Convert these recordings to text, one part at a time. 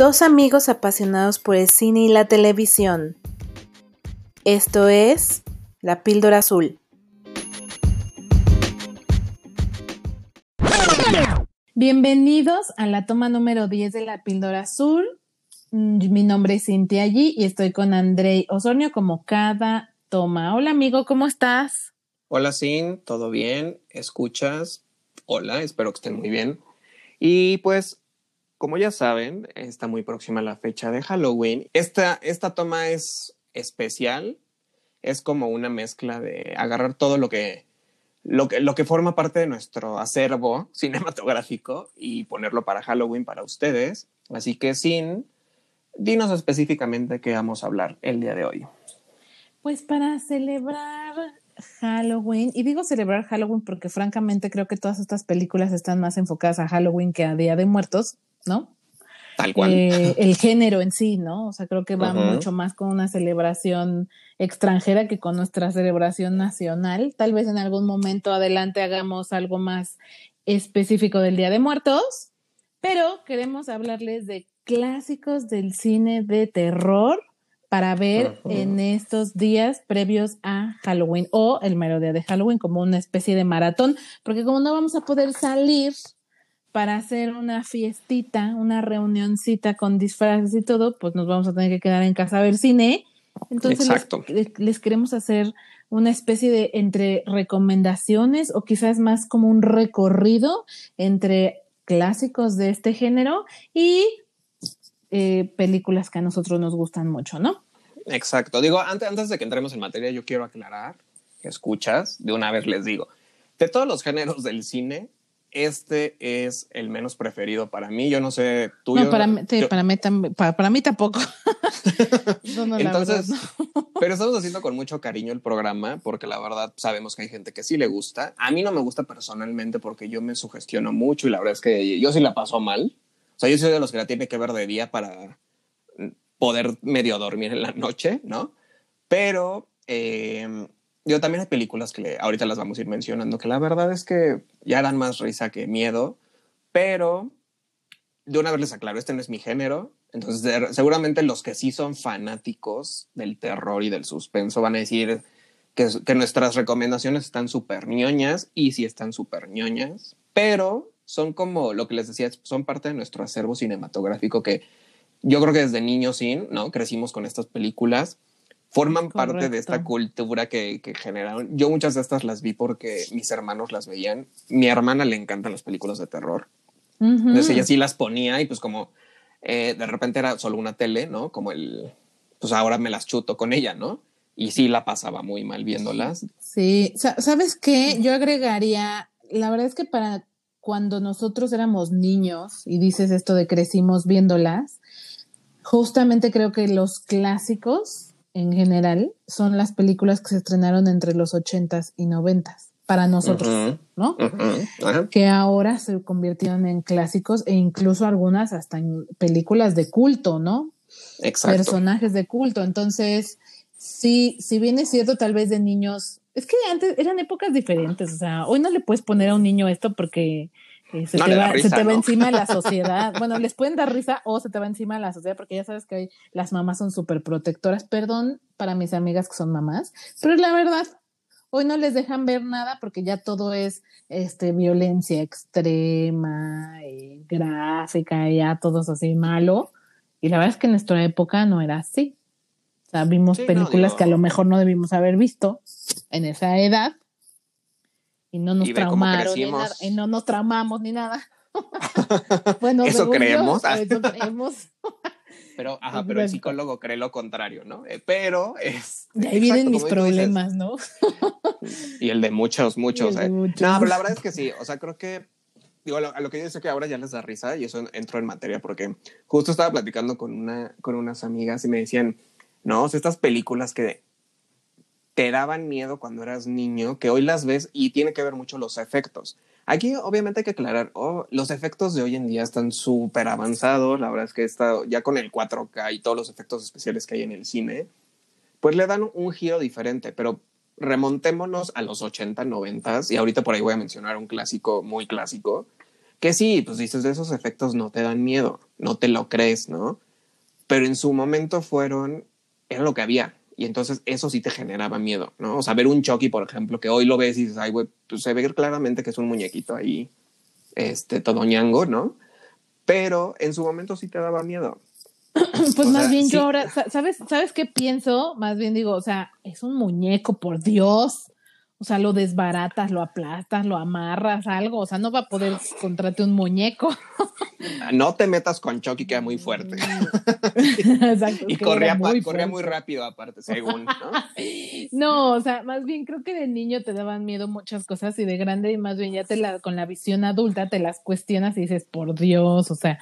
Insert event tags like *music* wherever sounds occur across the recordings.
Dos amigos apasionados por el cine y la televisión. Esto es La Píldora Azul. Bienvenidos a la toma número 10 de La Píldora Azul. Mm, Mi nombre es Cintia Allí y estoy con Andrei Osornio como cada toma. Hola amigo, ¿cómo estás? Hola, Sin, ¿todo bien? ¿Escuchas? Hola, espero que estén muy bien. Y pues, como ya saben, está muy próxima la fecha de Halloween. Esta, esta toma es especial. Es como una mezcla de agarrar todo lo que, lo que, lo que forma parte de nuestro acervo *laughs* cinematográfico y ponerlo para Halloween para ustedes. Así que, Sin, dinos específicamente qué vamos a hablar el día de hoy. Pues para celebrar Halloween, y digo celebrar Halloween porque francamente creo que todas estas películas están más enfocadas a Halloween que a Día de Muertos, ¿no? Tal cual. Eh, el género en sí, ¿no? O sea, creo que va mucho más con una celebración extranjera que con nuestra celebración nacional. Tal vez en algún momento adelante hagamos algo más específico del Día de Muertos, pero queremos hablarles de clásicos del cine de terror para ver en estos días previos a Halloween o el mero día de Halloween como una especie de maratón, porque como no vamos a poder salir para hacer una fiestita, una reunioncita con disfraces y todo, pues nos vamos a tener que quedar en casa a ver cine. Entonces les, queremos hacer una especie de entre recomendaciones o quizás más como un recorrido entre clásicos de este género y eh, películas que a nosotros nos gustan mucho, ¿no? Exacto. Digo, antes, antes de que entremos en materia, yo quiero aclarar, escuchas, de una vez les digo, de todos los géneros del cine, este es el menos preferido para mí. Yo no sé, tú. no, yo- para, mí- sí, yo- para, mí, tam- para, para mí tampoco. *laughs* No, no, la Entonces, verdad, *laughs* pero estamos haciendo con mucho cariño el programa porque la verdad sabemos que hay gente que sí le gusta. A mí no me gusta personalmente porque yo me sugestiono mucho y la verdad es que yo sí la paso mal. O sea, yo soy de los que la tiene que ver de día para poder medio dormir en la noche, ¿no? Pero eh, yo también hay películas que ahorita las vamos a ir mencionando que la verdad es que ya dan más risa que miedo, pero de una vez les aclaro, este no es mi género. Entonces, seguramente los que sí son fanáticos del terror y del suspenso van a decir que, que nuestras recomendaciones están súper ñoñas y sí están súper ñoñas, pero son como lo que les decía, son parte de nuestro acervo cinematográfico que yo creo que desde niños sin, ¿no? Crecimos con estas películas, forman parte de esta cultura que, que generaron. Yo muchas de estas las vi porque mis hermanos las veían. Mi hermana le encantan las películas de terror. Entonces ella sí las ponía y pues como eh, de repente era solo una tele, ¿no? Como el, pues ahora me las chuto con ella, ¿no? Y sí la pasaba muy mal viéndolas. Sí, Sa- ¿sabes qué? Yo agregaría, la verdad es que para cuando nosotros éramos niños y dices esto de crecimos viéndolas, justamente creo que los clásicos en general son las películas que se estrenaron entre los ochentas y noventas para nosotros. ¿no? Ajá. Que ahora se convirtieron en clásicos e incluso algunas hasta en películas de culto, ¿no? Exacto. personajes de culto. Entonces, sí, si bien es cierto, tal vez de niños, es que antes eran épocas diferentes. O sea, hoy no le puedes poner a un niño esto porque eh, se, No te va, risa, se te va encima la *laughs* sociedad. Bueno, les pueden dar risa o se te va encima la sociedad porque ya sabes que hoy las mamás son súper protectoras. Perdón para mis amigas que son mamás, pero la verdad. Hoy no les dejan ver nada porque ya todo es este violencia extrema y gráfica y ya todo es así malo. Y la verdad es que en nuestra época no era así. O sea, vimos Sí, películas que a lo mejor no debimos haber visto en esa edad y no nos Y ve cómo traumaron ni crecimos. nada, y no nos traumamos ni nada. *laughs* bueno, Eso yo, creemos. eso *laughs* creemos. Pero, ajá, pero el psicólogo cree lo contrario, ¿no? Eh, pero *laughs* es. Y ahí vienen exacto, mis dices, problemas, ¿no? Y el de muchos, de eh. muchos. No, pero la verdad es que sí. O sea, creo que. Digo, a lo, a lo que yo dice que ahora ya les da risa y eso entro en materia porque justo estaba platicando con, una, con unas amigas y me decían, no, o sea, estas películas que te daban miedo cuando eras niño, que hoy las ves y tiene que ver mucho los efectos. Aquí obviamente hay que aclarar, oh, los efectos de hoy en día están súper avanzados, la verdad es que está ya con el 4K y todos los efectos especiales que hay en el cine, pues le dan un giro diferente, pero remontémonos a los 80, 90 y ahorita por ahí voy a mencionar un clásico muy clásico, Que sí, pues dices, de esos efectos no te dan miedo, no te lo crees, ¿no? Pero en su momento fueron, era lo que había. Y entonces eso sí te generaba miedo, ¿no? O sea, ver un Chucky, por ejemplo, que hoy lo ves y dices, ay, güey, pues se ve claramente que es un muñequito ahí, este, todo ñango, ¿no? Pero en su momento sí te daba miedo. *clears throat* Pues más bien yo ahora, ¿sabes, ¿sabes qué pienso? Más bien digo, o sea, es un muñeco, por Dios. O sea, lo desbaratas, lo aplastas, lo amarras, algo. O sea, no va a poder encontrarte un muñeco. *laughs* No te metas con Chucky, queda muy fuerte. *laughs* Exacto, y corría muy, corría muy rápido, aparte, según. ¿no? *laughs* no, o sea, más bien creo que de niño te daban miedo muchas cosas y de grande, y más bien ya te la, con la visión adulta te las cuestionas y dices, por Dios, o sea,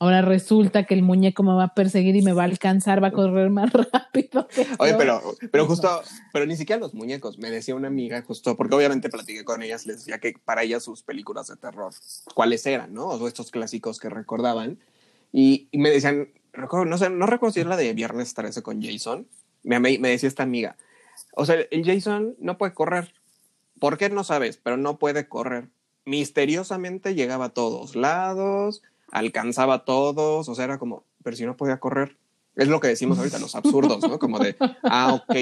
Ahora resulta que el muñeco me va a perseguir y me va a alcanzar, va a correr más *laughs* rápido. Oye, pero, pero justo, pero ni siquiera los muñecos. Me decía una amiga justo, porque obviamente platiqué con ellas, les decía que para ellas sus películas de terror, cuáles eran, ¿no? O estos clásicos que recordaban. Y, me decían, recuerdo, no sé, no recuerdo si era la de Viernes 13 con Jason. Me, me decía esta amiga, o sea, el Jason no puede correr. ¿Por qué no sabes? Pero no puede correr. Misteriosamente llegaba a todos lados alcanzaba a todos, o sea, era como, pero si no podía correr. Es lo que decimos ahorita, los absurdos, ¿no? Como de, ah, ok,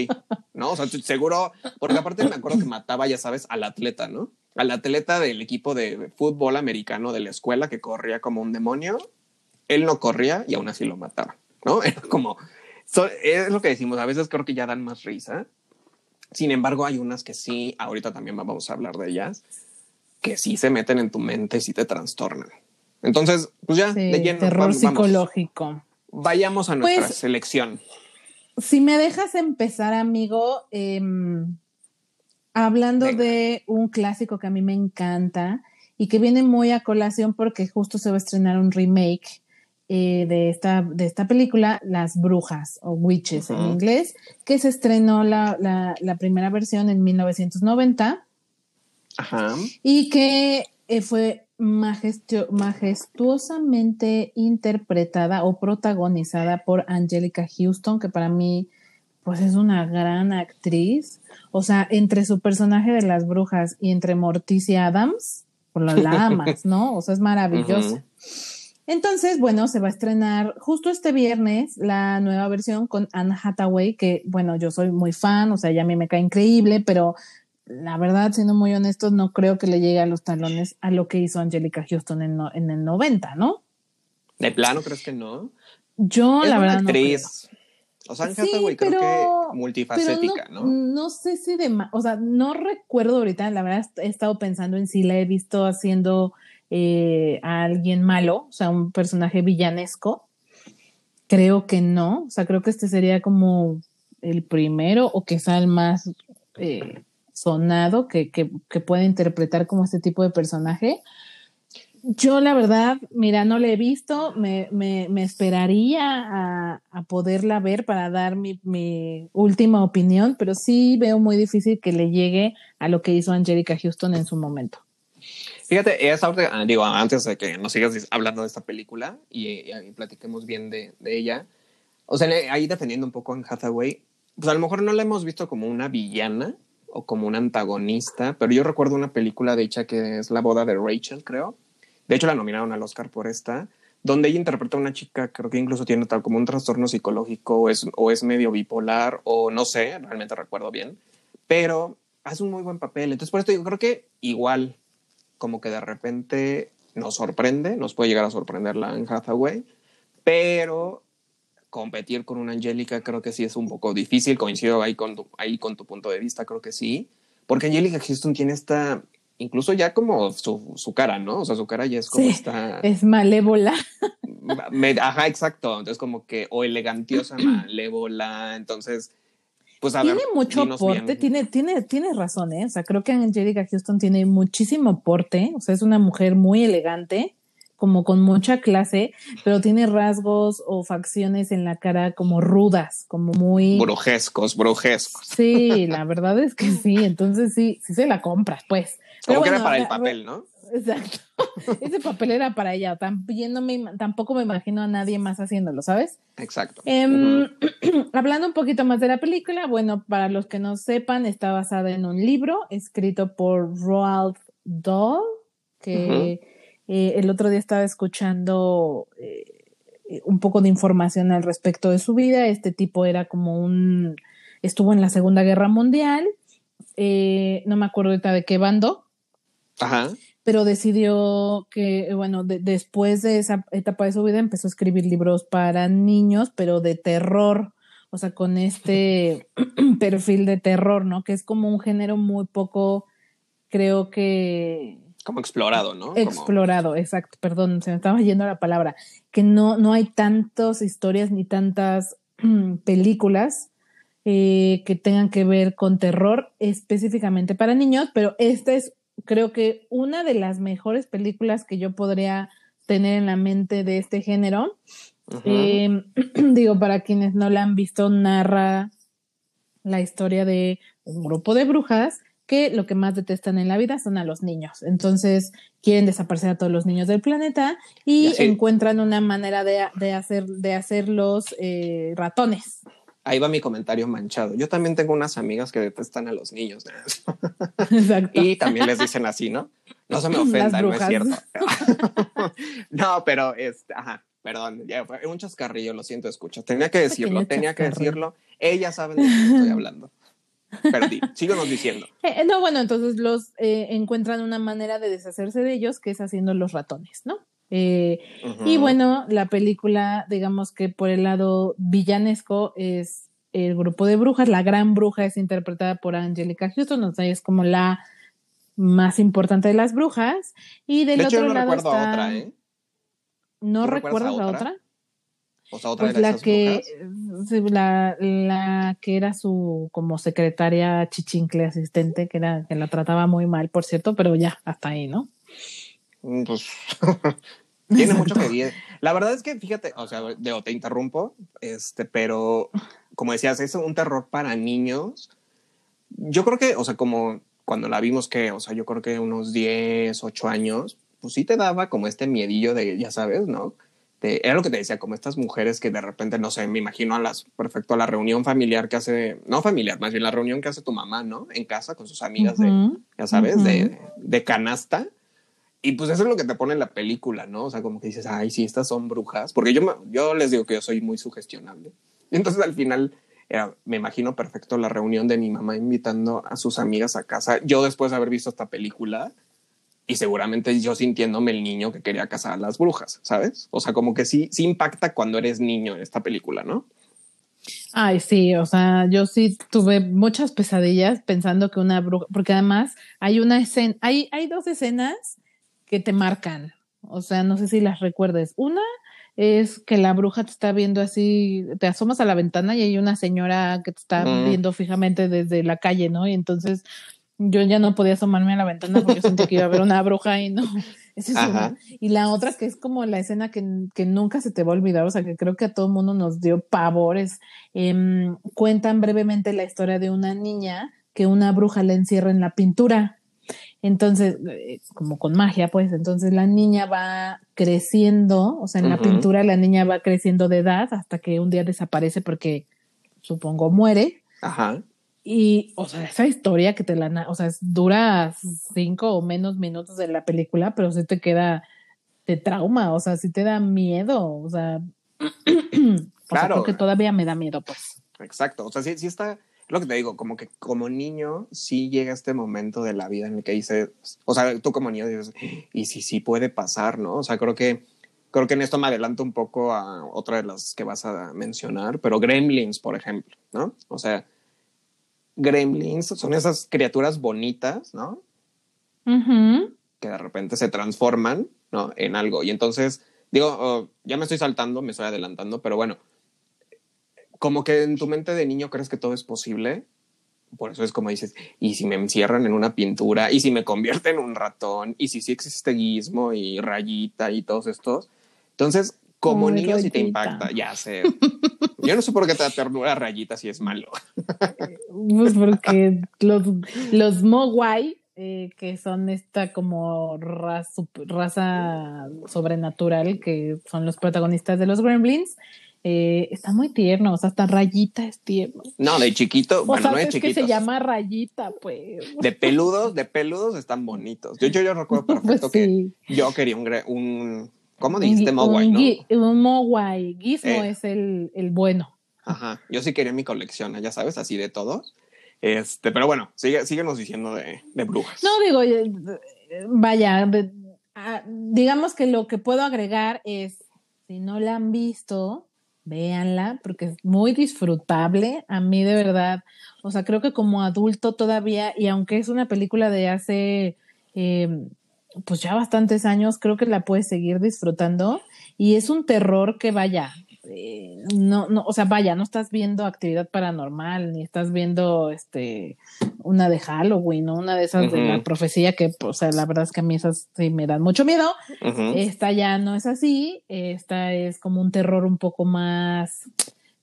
¿no? O sea, seguro, porque aparte me acuerdo que mataba, ya sabes, al atleta, ¿no? Al atleta del equipo de fútbol americano de la escuela que corría como un demonio, él no corría y aún así lo mataba, ¿no? *laughs* Era como, es lo que decimos, a veces creo que ya dan más risa. Sin embargo, hay unas que sí, ahorita también vamos a hablar de ellas, que sí se meten en tu mente y sí te trastornan. Entonces, pues ya, de lleno. Terror psicológico. Vayamos a nuestra pues, selección. Si me dejas empezar, amigo, em, hablando de un clásico que a mí me encanta y que viene muy a colación porque justo se va a estrenar un remake eh, de, esta, de esta película, Las Brujas o Witches en inglés, que se estrenó la, la, primera versión en 1990. Ajá. Y que eh, fue majestuosamente interpretada o protagonizada por Angelica Houston, que para mí pues es una gran actriz. O sea, entre su personaje de las brujas y entre Morticia Adams, por pues, la amas, ¿no? O sea, es maravilloso. Entonces, bueno, se va a estrenar justo este viernes la nueva versión con Anne Hathaway, que bueno, yo soy muy fan, o sea, ya a mí me cae increíble, pero la verdad, siendo muy honestos, no creo que le llegue a los talones a lo que hizo Angelica Houston en, en el 90, ¿no? ¿De plano crees que no? Yo, la verdad. Actriz. O sea, sí, creo que multifacética, no, ¿no? sé si de o sea, no recuerdo ahorita, la verdad he estado pensando en si la he visto haciendo eh, a alguien malo, o sea, un personaje villanesco. Creo que no, o sea, creo que este sería como el primero o quizá el más eh, sonado que, que, puede interpretar como este tipo de personaje. Yo la verdad, mira, no la he visto, me, me, esperaría a, a, poderla ver para dar mi, mi, última opinión, pero sí veo muy difícil que le llegue a lo que hizo Angelica Houston en su momento. Fíjate, esa, digo, antes de que nos sigas hablando de esta película y, y platiquemos bien de, de, ella, o sea, ahí defendiendo un poco en Hathaway, pues a lo mejor no la hemos visto como una villana, o como un antagonista, pero yo recuerdo una película de hecha que es La boda de Rachel, creo. De hecho, la nominaron al Oscar por esta, donde ella interpreta a una chica, creo que incluso tiene tal como un trastorno psicológico o es, o es medio bipolar o no sé, realmente recuerdo bien, pero hace un muy buen papel. Entonces, por esto yo creo que igual, como que de repente nos sorprende, nos puede llegar a sorprender la Anne Hathaway, pero competir con una Angélica creo que sí es un poco difícil, coincido ahí con tu, ahí con tu punto de vista, creo que sí, porque Angélica Houston tiene esta, incluso ya como su, su, cara, ¿no? O sea, su cara ya es como esta... Es malévola. *laughs* ajá, exacto, entonces como que, o elegantiosa, *clears throat* malévola, entonces... Pues tiene mucho porte, tiene, tiene, tiene razón, ¿eh? O sea, creo que Angélica Houston tiene muchísimo porte, o sea, es una mujer muy elegante, como con mucha clase, pero tiene rasgos o facciones en la cara como rudas, como muy... Brujescos, brujescos. Sí, la verdad es que sí, entonces sí, sí se la compras, pues. Como que era para el papel, ¿no? Exacto. *laughs* Ese papel era para ella. También tampoco me imagino a nadie más haciéndolo, ¿sabes? Exacto. Em, *clears throat* hablando un poquito más de la película, bueno, para los que no sepan, está basada en un libro escrito por Roald Dahl, que Eh, el otro día estaba escuchando eh, un poco de información al respecto de su vida. Este tipo era como un, estuvo en la Segunda Guerra Mundial, eh, no me acuerdo ahorita de qué bando. Ajá. Pero decidió que, bueno, después de esa etapa de su vida empezó a escribir libros para niños, pero de terror, o sea, con este *clears throat* perfil de terror, ¿no? Que es como un género muy poco, creo que como explorado, ¿no? Explorado, exacto, perdón, se me estaba yendo la palabra, que no, no hay tantas historias ni tantas *clears throat* películas eh, que tengan que ver con terror específicamente para niños, pero esta es creo que una de las mejores películas que yo podría tener en la mente de este género. Em, *clears throat* digo, para quienes no la han visto, narra la historia de un grupo de brujas que lo que más detestan en la vida son a los niños. Entonces quieren desaparecer a todos los niños del planeta y, encuentran una manera de, hacer, de hacerlos eh, ratones. Ahí va mi comentario manchado. Yo también tengo unas amigas que detestan a los niños. Exacto. Y también les dicen así, ¿no? No se me *laughs* ofendan, no es cierto. *laughs* *laughs* no, pero este, ajá, perdón, ya fue un chascarrillo, lo siento, escucha. Tenía que decirlo, tenía que decirlo. Ellas saben de qué estoy hablando. Perdí, síganos diciendo. *laughs* Eh, no, bueno, entonces los eh, encuentran una manera de deshacerse de ellos, que es haciendo los ratones, ¿no? Eh, y bueno, la película, digamos que por el lado villanesco es el grupo de brujas. La gran bruja es interpretada por Angelica Houston, o sea, es como la más importante de las brujas. Y del otro no lado recuerdo está... a otra, ¿eh? ¿No, recuerdas a otra? O sea, otra pues la que la, la, que era su como secretaria chichincle asistente, que era que la trataba muy mal, por cierto, pero ya, hasta ahí, ¿no? Mm, pues *laughs* Tiene mucho que ver. La verdad es que, fíjate, o sea, te interrumpo, este, pero como decías, es un terror para niños. Yo creo que, o sea, como cuando la vimos que, o sea, yo creo que unos 10, 8 años, pues sí te daba como este miedillo de, ya sabes, ¿no? Era lo que te decía, como estas mujeres que de repente, no sé, me imagino a las, perfecto, a la reunión familiar que hace, no familiar, más bien la reunión que hace tu mamá, ¿no? En casa con sus amigas de, ya sabes, de, de canasta y pues eso es lo que te pone en la película, ¿no? O sea, como que dices, ay, sí, estas son brujas. Porque yo, yo les digo que yo soy muy sugestionable. Y entonces al final era, me imagino perfecto la reunión de mi mamá invitando a sus amigas a casa. Yo después de haber visto esta película y seguramente yo sintiéndome el niño que quería casar a las brujas, ¿sabes? O sea, como que sí, sí impacta cuando eres niño en esta película, ¿no? Ay, sí, o sea, yo sí tuve muchas pesadillas pensando que una bruja, porque además hay una escena, hay, hay dos escenas que te marcan. O sea, no sé si las recuerdes. Una es que la bruja te está viendo así, te asomas a la ventana y hay una señora que te está viendo fijamente desde la calle, ¿no? Y entonces yo ya no podía asomarme a la ventana porque sentí que iba a haber una bruja y no. *laughs* Esa es una. Y la otra que es como la escena que, que, nunca se te va a olvidar, o sea, que creo que a todo el mundo nos dio pavores. Em, cuentan brevemente la historia de una niña que una bruja la encierra en la pintura entonces, eh, como con magia, pues, entonces la niña va creciendo, o sea, en la pintura la niña va creciendo de edad hasta que un día desaparece porque supongo muere. Ajá. Y, o sea, esa historia que te la, o sea, dura cinco o menos minutos de la película, pero sí te queda de trauma, o sea, sí te da miedo, o sea, *clears throat* claro. que todavía me da miedo, pues. Exacto, o sea, sí, sí está, lo que te digo, como que como niño sí llega este momento de la vida en el que dices, o sea, tú como niño dices, y si sí puede pasar, ¿no? O sea, creo que creo que en esto me adelanto un poco a otra de las que vas a mencionar, pero Gremlins, por ejemplo, ¿no? O sea, Gremlins son esas criaturas bonitas, ¿no? Que de repente se transforman, ¿no? En algo. Y entonces, digo, oh, ya me estoy saltando, me estoy adelantando, pero bueno, como que en tu mente de niño crees que todo es posible. Por eso es como dices, y si me encierran en una pintura, y si me convierten en un ratón, y si sí existe guismo y rayita y todos estos. Entonces, como niño sí te impacta, ya *laughs* sé. Yo no sé por qué te da ternura rayita si es malo. Pues porque los, los Mogwai, eh, que son esta como raza, raza sobrenatural, que son los protagonistas de los Gremlins, Eh, está muy tierno, o sea, hasta rayita es tierno. No, de chiquito, O bueno, no de es que se llama rayita, pues. De peludos, de peludos están bonitos. Yo, yo, yo recuerdo *laughs* Pues perfecto que yo quería un, un ¿cómo dijiste? Mogwai, un ¿no? Un Mogwai. Gizmo Eh. es el, el bueno. Ajá, yo sí quería mi colección, ya sabes, así de todos. Este, pero bueno, sigue, síguenos diciendo de, de brujas. No, digo, eh, vaya, digamos que lo que puedo agregar es, si no la han visto, véanla, porque es muy disfrutable. A mí de verdad, o sea, creo que como adulto todavía, y aunque es una película de hace, eh, pues ya bastantes años, creo que la puedes seguir disfrutando. Y es un terror que vaya, eh, no, no, o sea, vaya, no estás viendo actividad paranormal, ni estás viendo este una de Halloween, o una de esas de la profecía que, o sea, la verdad es que a mí esas sí me dan mucho miedo. Esta ya no es así, esta es como un terror un poco más,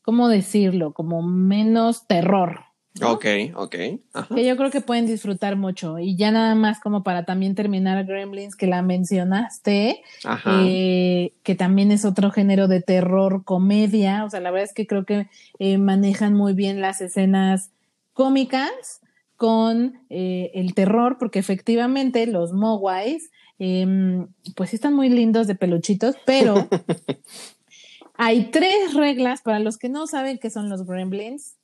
¿cómo decirlo? Como menos terror. ¿No? Ok, ok. Ajá. Que yo creo que pueden disfrutar mucho. Y ya nada más como para también terminar Gremlins, que la mencionaste, eh, que también es otro género de terror comedia. O sea, la verdad es que creo que eh, manejan muy bien las escenas cómicas con eh, el terror, porque efectivamente los Mogwais, em, pues sí están muy lindos de peluchitos, pero *laughs* hay tres reglas para los que no saben qué son los gremlins.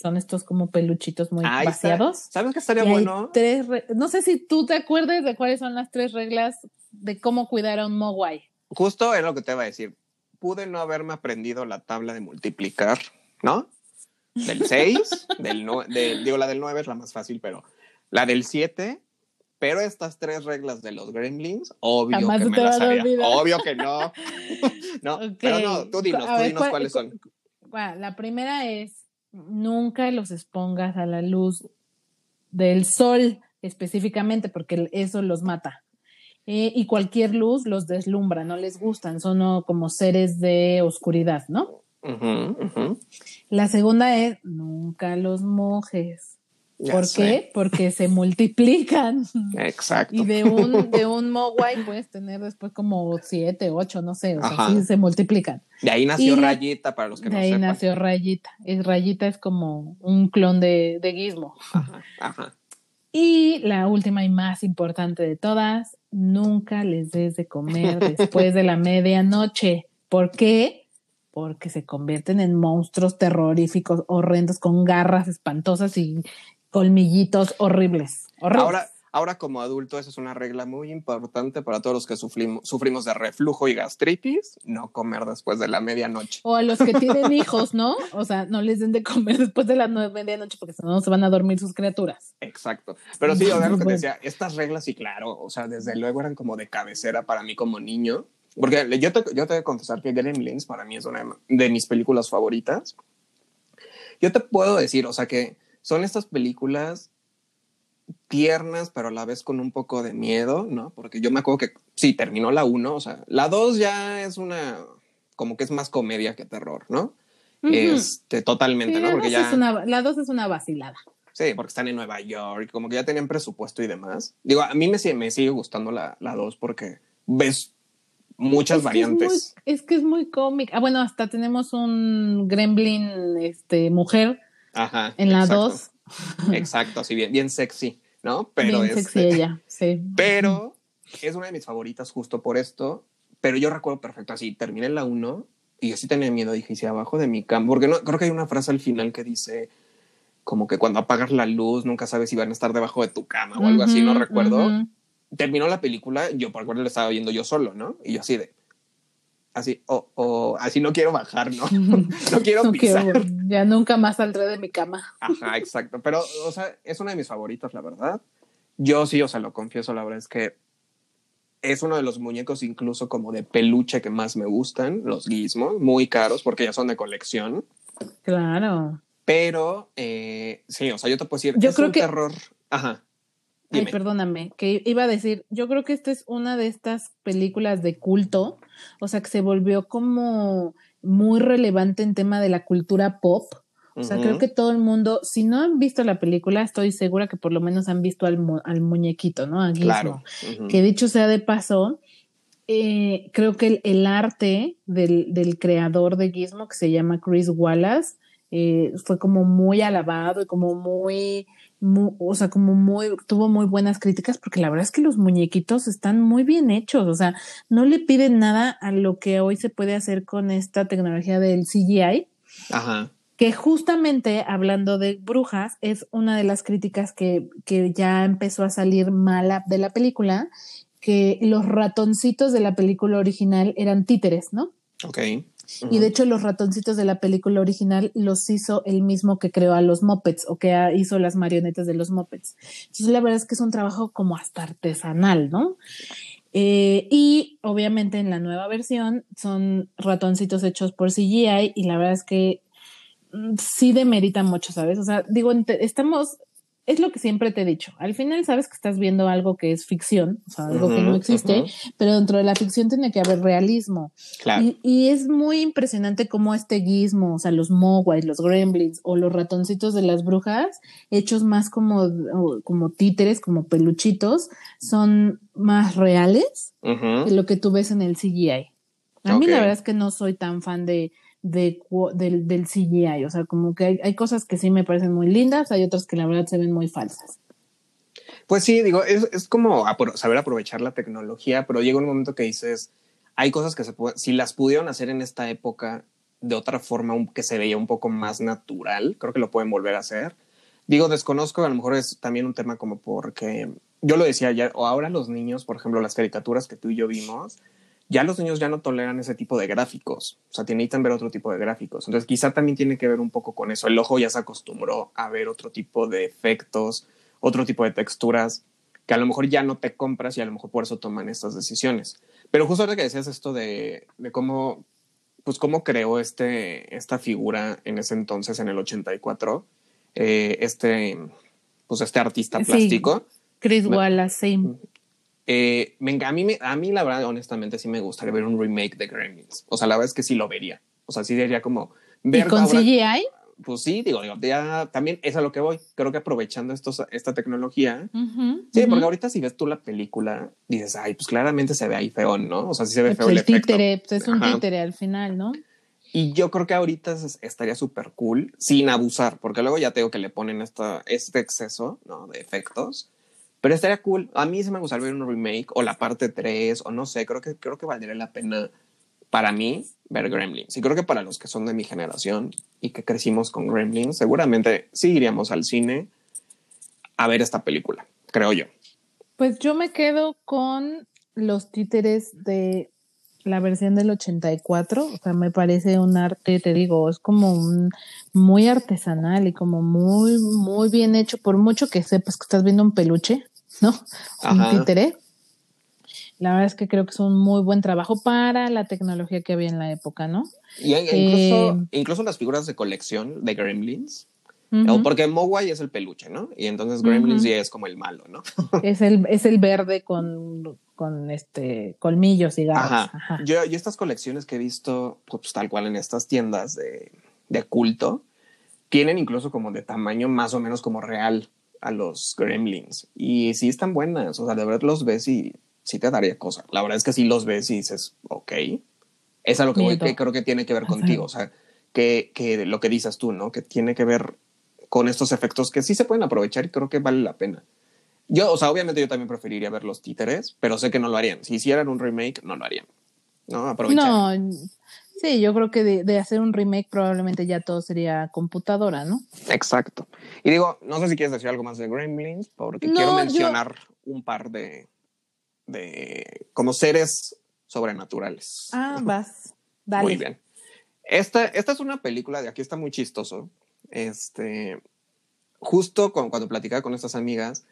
Son estos como peluchitos muy Ahí está. vaciados. ¿Sabes qué Y estaría hay bueno? tres re- no sé si tú te acuerdas de cuáles son las tres reglas de cómo cuidar a un Mogwai. Justo era lo que te iba a decir. Pude no haberme aprendido la tabla de multiplicar, ¿no? Del 6, *laughs* del no, digo, la del 9 es la más fácil, pero la del 7, pero estas tres reglas de los gremlins, obvio Jamás que me las sabía. Obvio que no. *laughs* no, pero no, tú dinos, A tú ver, dinos ¿cuál- cuáles cu- son. Bueno, la primera es nunca los expongas a la luz del sol específicamente porque eso los mata. Eh, y cualquier luz los deslumbra, no les gustan, son como seres de oscuridad, ¿no? La segunda es nunca los mojes. Ya ¿Por sé. qué? Porque se *laughs* multiplican. Exacto. Y de un, de un puedes tener después como siete, ocho, no sé, o sea, Ajá. sí se multiplican. De ahí nació y Rayita, para los que De no ahí sepan. nació Rayita. Es, Rayita es como un clon de, de Gizmo. Ajá, ajá. Y la última y más importante de todas, nunca les des de comer después de la *laughs* medianoche. ¿Por qué? Porque se convierten en monstruos terroríficos, horrendos, con garras espantosas y colmillitos horribles. horribles. Ahora, ahora como adulto, esa es una regla muy importante para todos los que sufrimos, sufrimos de reflujo y gastritis, no comer después de la medianoche. O a los que tienen *laughs* hijos, ¿no? O sea, no les den de comer después de nueve medianoche porque si no se van a dormir sus criaturas. Exacto. Pero sí, o sea, lo que te decía, estas reglas, sí, claro, o sea, desde luego eran como de cabecera para mí como niño. Porque yo te, yo te voy a confesar que Gremlins para mí es una de mis películas favoritas. Yo te puedo decir, o sea, que son estas películas tiernas, pero a la vez con un poco de miedo, ¿no? Porque yo me acuerdo que sí, terminó la 1, o sea, la 2 ya es una, como que es más comedia que terror, ¿no? Este, totalmente, Sí, ¿no? la, Porque dos ya... es una, la dos es una vacilada. Sí, porque están en Nueva York, como que ya tenían presupuesto y demás. Digo, a mí me, sigue- me sigue gustando la, la 2 porque ves muchas Es que variantes. Es, muy, es que es muy cómica. Ah, bueno, hasta tenemos un gremlin este, mujer Ajá. en la exacto. 2. Exacto, sí, bien, bien sexy, ¿no? Pero, Bien este, sexy ella, sí. pero es una de mis favoritas justo por esto. Pero yo recuerdo perfecto, así, terminé la 1 y yo sí tenía miedo, dije, si abajo de mi cama, porque no, creo que hay una frase al final que dice como que cuando apagas la luz nunca sabes si van a estar debajo de tu cama o algo así, no recuerdo. terminó la película, yo por acuerdo lo estaba viendo yo solo, ¿no? Y yo así de, así, o o así no quiero bajar, ¿no? *laughs* *laughs* no quiero No pisar. quiero, ya nunca más saldré de mi cama. Ajá, exacto. Pero, o sea, es una de mis favoritas, la verdad. Yo sí, o sea, lo confieso, la verdad es que es uno de los muñecos incluso como de peluche que más me gustan, los gizmos, muy caros porque ya son de colección. Claro. Pero, eh, sí, o sea, yo te puedo decir, Yo es creo un que- terror. Ajá. Ay, perdóname, que iba a decir, yo creo que esta es una de estas películas de culto, o sea, que se volvió como muy relevante en tema de la cultura pop. O sea, creo que todo el mundo, si no han visto la película, estoy segura que por lo menos han visto al, mu- al muñequito, ¿no? A Gizmo. Claro. Que dicho sea de paso, eh, creo que el, el arte del, del, creador de Gizmo, que se llama Chris Wallace, eh, fue como muy alabado y como muy, muy, o sea, como muy, tuvo muy buenas críticas, porque la verdad es que los muñequitos están muy bien hechos, o sea, no le piden nada a lo que hoy se puede hacer con esta tecnología del CGI. Ajá que justamente hablando de brujas es una de las críticas que, que ya empezó a salir mala de la película, que los ratoncitos de la película original eran títeres, ¿no? Ok. Y de hecho los ratoncitos de la película original los hizo el mismo que creó a los Muppets o que hizo las marionetas de los Muppets. Entonces la verdad es que es un trabajo como hasta artesanal, ¿no? Eh, y obviamente en la nueva versión son ratoncitos hechos por CGI y la verdad es que mm, sí demerita mucho, ¿sabes? O sea, digo, estamos es lo que siempre te he dicho. Al final sabes que estás viendo algo que es ficción, o sea, algo que no existe, pero dentro de la ficción tiene que haber realismo. Claro. Y, es muy impresionante cómo este guismo, o sea, los mogwais, los gremlins o los ratoncitos de las brujas, hechos más como, como títeres, como peluchitos, son más reales que lo que tú ves en el CGI. A mí la verdad es que no soy tan fan de, de, del, CGI. O sea, como que hay, hay, cosas que sí me parecen muy lindas, hay otras que la verdad se ven muy falsas. Pues sí, digo, es, es como saber aprovechar la tecnología, pero llega un momento que dices, hay cosas que se si las pudieron hacer en esta época de otra forma que se veía un poco más natural, creo que lo pueden volver a hacer. Digo, desconozco, a lo mejor es también un tema como porque yo lo decía ya, o ahora los niños, por ejemplo, las caricaturas que tú y yo vimos, ya los niños ya no toleran ese tipo de gráficos, o sea, necesitan ver otro tipo de gráficos. Entonces, quizá también tiene que ver un poco con eso. El ojo ya se acostumbró a ver otro tipo de efectos, otro tipo de texturas que a lo mejor ya no te compras y a lo mejor por eso toman estas decisiones. Pero justo ahora que decías esto de, de cómo, pues cómo creó este, esta figura en ese entonces, en el 84, eh, este, pues este artista plástico. Chris Wallace, eh, a, mí a mí, la verdad, honestamente, sí me gustaría ver un remake de Gremlins. O sea, la verdad es que sí lo vería. O sea, sí diría como... Ver ¿Y con CGI? Pues sí, digo, digo, ya también es a lo que voy. Creo que aprovechando estos, esta tecnología. sí, porque ahorita si ves tú la película, dices, ay, pues claramente se ve ahí feo, ¿no? O sea, sí se ve pues feo el, el títere, pues es un títere al final, ¿no? Y yo creo que ahorita estaría súper cool sin abusar, porque luego ya tengo que le ponen esta, este exceso ¿no? de efectos pero estaría cool. A mí se me gustaría ver un remake o la parte 3 o no sé, creo que, creo que valdría la pena para mí ver Gremlins. Y creo que para los que son de mi generación y que crecimos con Gremlins, seguramente sí iríamos al cine a ver esta película, creo yo. Pues yo me quedo con los títeres de la versión del 84, o sea, me parece un arte, te digo, es como un muy artesanal y como muy, muy bien hecho, por mucho que sepas que estás viendo un peluche, ¿no? Un títere. La verdad es que creo que es un muy buen trabajo para la tecnología que había en la época, ¿no? Y incluso, eh, incluso las figuras de colección de Gremlins, porque Mogwai es el peluche, ¿no? Y entonces Gremlins ya es como el malo, ¿no? *laughs* es, el, es el verde con, con este colmillos y garras. Ajá. Yo, yo, estas colecciones que he visto, pues tal cual en estas tiendas de, de culto, tienen incluso como de tamaño más o menos como real a los gremlins. Y sí están buenas, o sea, de verdad los ves y sí te daría cosa. La verdad es que sí los ves y dices, ok. Es a lo que, voy, que creo que tiene que ver contigo, o sea, que, que lo que dices tú, ¿no? Que tiene que ver con estos efectos que sí se pueden aprovechar y creo que vale la pena. Yo, o sea, obviamente yo también preferiría ver los títeres, pero sé que no lo harían. Si hicieran un remake, no lo harían. No, aprovechar. No, sí, yo creo que de, hacer un remake probablemente ya todo sería computadora, ¿no? Exacto. Y digo, no sé si quieres decir algo más de Gremlins, porque quiero mencionar un par de, de como seres sobrenaturales. Ah, *laughs* vas. Dale. Muy bien. Esta, esta es una película de aquí está muy chistoso. Este, justo cuando platicaba con estas amigas,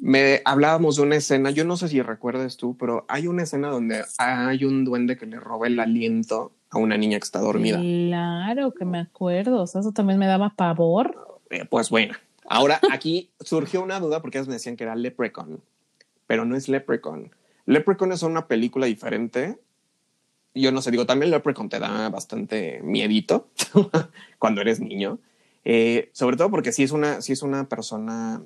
me hablábamos de una escena, yo no sé si recuerdas tú, pero hay una escena donde hay un duende que le roba el aliento a una niña que está dormida. Claro que me acuerdo, o sea, eso también me daba pavor. Eh, pues bueno, ahora aquí *laughs* surgió una duda porque ellas me decían que era Leprechaun, pero no es Leprechaun. Leprechaun es una película diferente. Yo no sé, digo, también Leprechaun te da bastante miedito *laughs* cuando eres niño. Eh, sobre todo porque si es una, si es una persona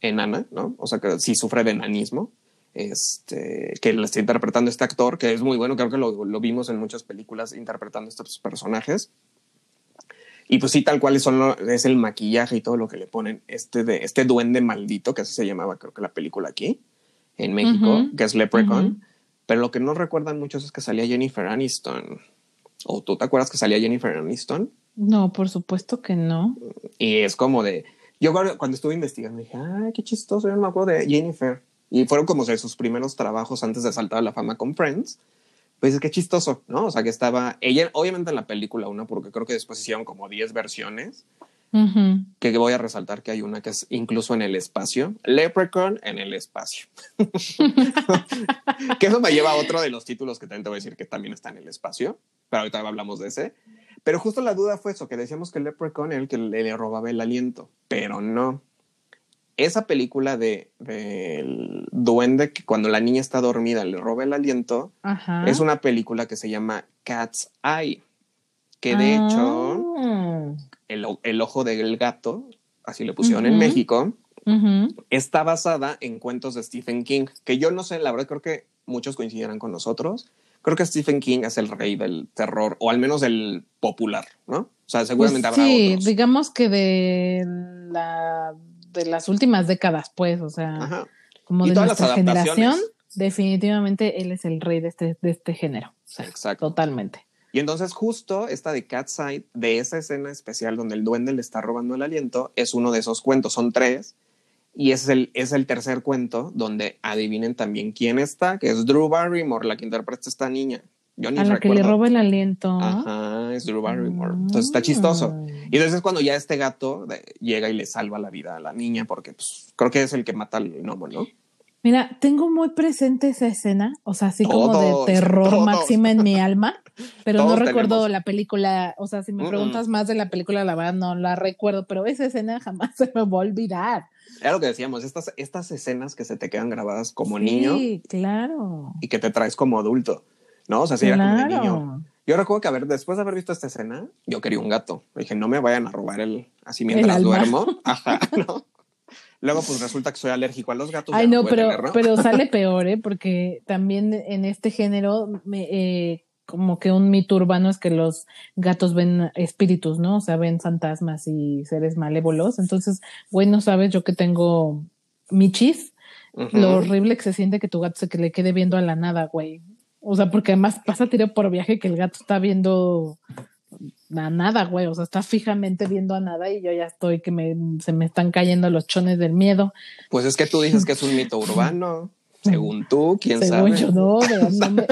enana, ¿no? O sea, que sí sufre de enanismo. este, que lo está interpretando este actor, que es muy bueno, creo que lo, lo vimos en muchas películas interpretando estos personajes. Y pues sí, tal cual son es el maquillaje y todo lo que le ponen este de este duende maldito, que así se llamaba, creo que la película aquí en México, que es Leprechaun. Pero lo que no recuerdan muchos es que salía Jennifer Aniston. ¿O tú te acuerdas que salía Jennifer Aniston? No, por supuesto que no. Y es como de. Yo cuando estuve investigando dije, ay, qué chistoso, yo no me acuerdo de Jennifer. Y fueron como de sus primeros trabajos antes de saltar a la fama con Friends. Pues es que chistoso, ¿no? O sea, que estaba ella, obviamente en la película una, porque creo que después hicieron como 10 versiones. Que voy a resaltar que hay una que es incluso en el espacio. Leprechaun en el espacio. *laughs* *laughs* que eso me lleva a otro de los títulos que también te voy a decir que también está en el espacio. Pero ahorita hablamos de ese. Pero justo la duda fue eso, que decíamos que Leprechaun era el que le, robaba el aliento. Pero no esa película de del duende que cuando la niña está dormida le roba el aliento es una película que se llama Cat's Eye que de hecho ah. el, ojo del gato así le pusieron en México está basada en cuentos de Stephen King que yo no sé la verdad creo que muchos coincidirán con nosotros creo que Stephen King es el rey del terror o al menos el popular no o sea seguramente pues habrá sí digamos que de la de las últimas décadas, pues, o sea, como de nuestra generación, definitivamente él es el rey de este, de este género. Exacto. Totalmente. Y entonces justo esta de Cat Side, de esa escena especial donde el duende le está robando el aliento, es uno de esos cuentos, son tres, y es el, es el tercer cuento donde adivinen también quién está, que es Drew Barrymore, la que interpreta a esta niña a la que le roba el aliento. Ajá, es Drew Barrymore. Entonces está chistoso. Y entonces es cuando ya este gato llega y le salva la vida a la niña, porque pues, creo que es el que mata al gnomo, ¿no? Mira, tengo muy presente esa escena, o sea, así como de terror máxima en mi alma, pero no recuerdo la película, o sea, si me preguntas más de la película, la verdad no la recuerdo, pero esa escena jamás *laughs* se me va a olvidar. Era lo que decíamos, estas, estas escenas que se te quedan grabadas como niño. Sí, claro. Y que te traes como adulto. ¿no? O sea, si era como de niño. Yo recuerdo que, a ver, después de haber visto esta escena, yo quería un gato. Dije, no me vayan a robar el, así mientras duermo. *laughs* Ajá, ¿no? Luego, pues resulta que soy alérgico a los gatos. Ay, no, pero, pero sale *laughs* peor, ¿eh? Porque también en este género, me, eh, como que un mito urbano es que los gatos ven espíritus, ¿no? O sea, ven fantasmas y seres malévolos. Entonces, güey, no sabes, yo que tengo michis, lo horrible que se siente que tu gato se que le quede viendo a la nada, güey. O sea, porque además pasa tiro por viaje que el gato está viendo a nada, güey. O sea, está fijamente viendo a nada y yo ya estoy que me, se me están cayendo los chones del miedo. Pues es que tú dices que es un mito urbano. Según tú, quién Según Yo, no, no me,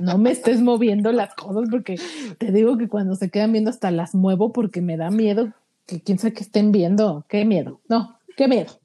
no, me estés moviendo las cosas porque te digo que cuando se quedan viendo hasta las muevo porque me da miedo que quién sabe que estén viendo. Qué miedo. No, qué miedo.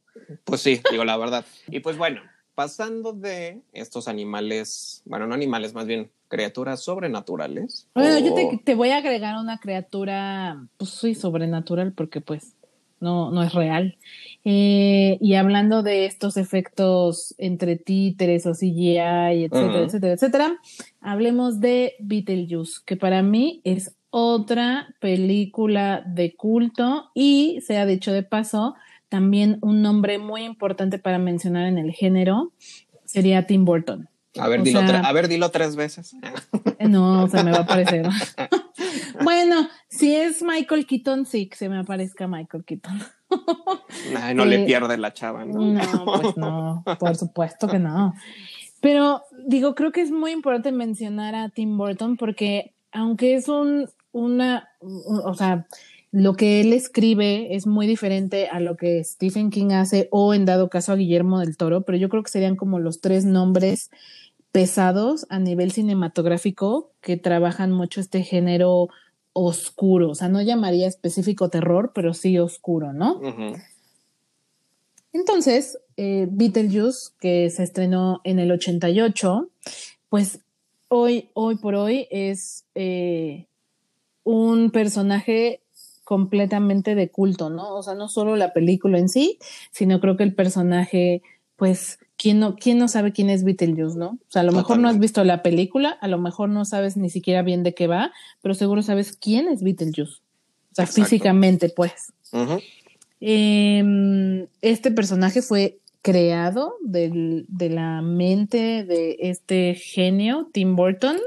Pues sí, digo la verdad. Y pues bueno, pasando de estos animales, bueno, no animales, más bien criaturas sobrenaturales. Bueno, yo te, voy a agregar una criatura, pues sí, sobrenatural, porque pues no, no es real. Eh, y hablando de estos efectos entre títeres o CGI, etcétera, etcétera, etcétera, hablemos de Beetlejuice, que para mí es otra película de culto y, se ha dicho de paso, también un nombre muy importante para mencionar en el género sería Tim Burton. A ver, dilo, a ver dilo tres veces. No, se me va a aparecer. *laughs* bueno, si es Michael Keaton, sí, que se me aparezca Michael Keaton. *laughs* no le eh, pierde la chava, ¿no? No, pues no, por supuesto que no. Pero digo, creo que es muy importante mencionar a Tim Burton porque aunque es un, una, o sea, lo que él escribe es muy diferente a lo que Stephen King hace o en dado caso a Guillermo del Toro, pero yo creo que serían como los tres nombres pesados a nivel cinematográfico que trabajan mucho este género oscuro, o sea, no llamaría específico terror, pero sí oscuro, ¿no? Entonces, eh, Beetlejuice, que se estrenó en el 88, pues hoy, hoy por hoy es eh, un personaje completamente de culto, ¿no? O sea, no solo la película en sí, sino creo que el personaje, pues, ¿quién no, quién no sabe quién es Beetlejuice, no? O sea, a lo mejor no has visto la película, a lo mejor no sabes ni siquiera bien de qué va, pero seguro sabes quién es Beetlejuice. O sea, físicamente, pues. Em, este personaje fue creado del, de la mente de este genio, Tim Burton.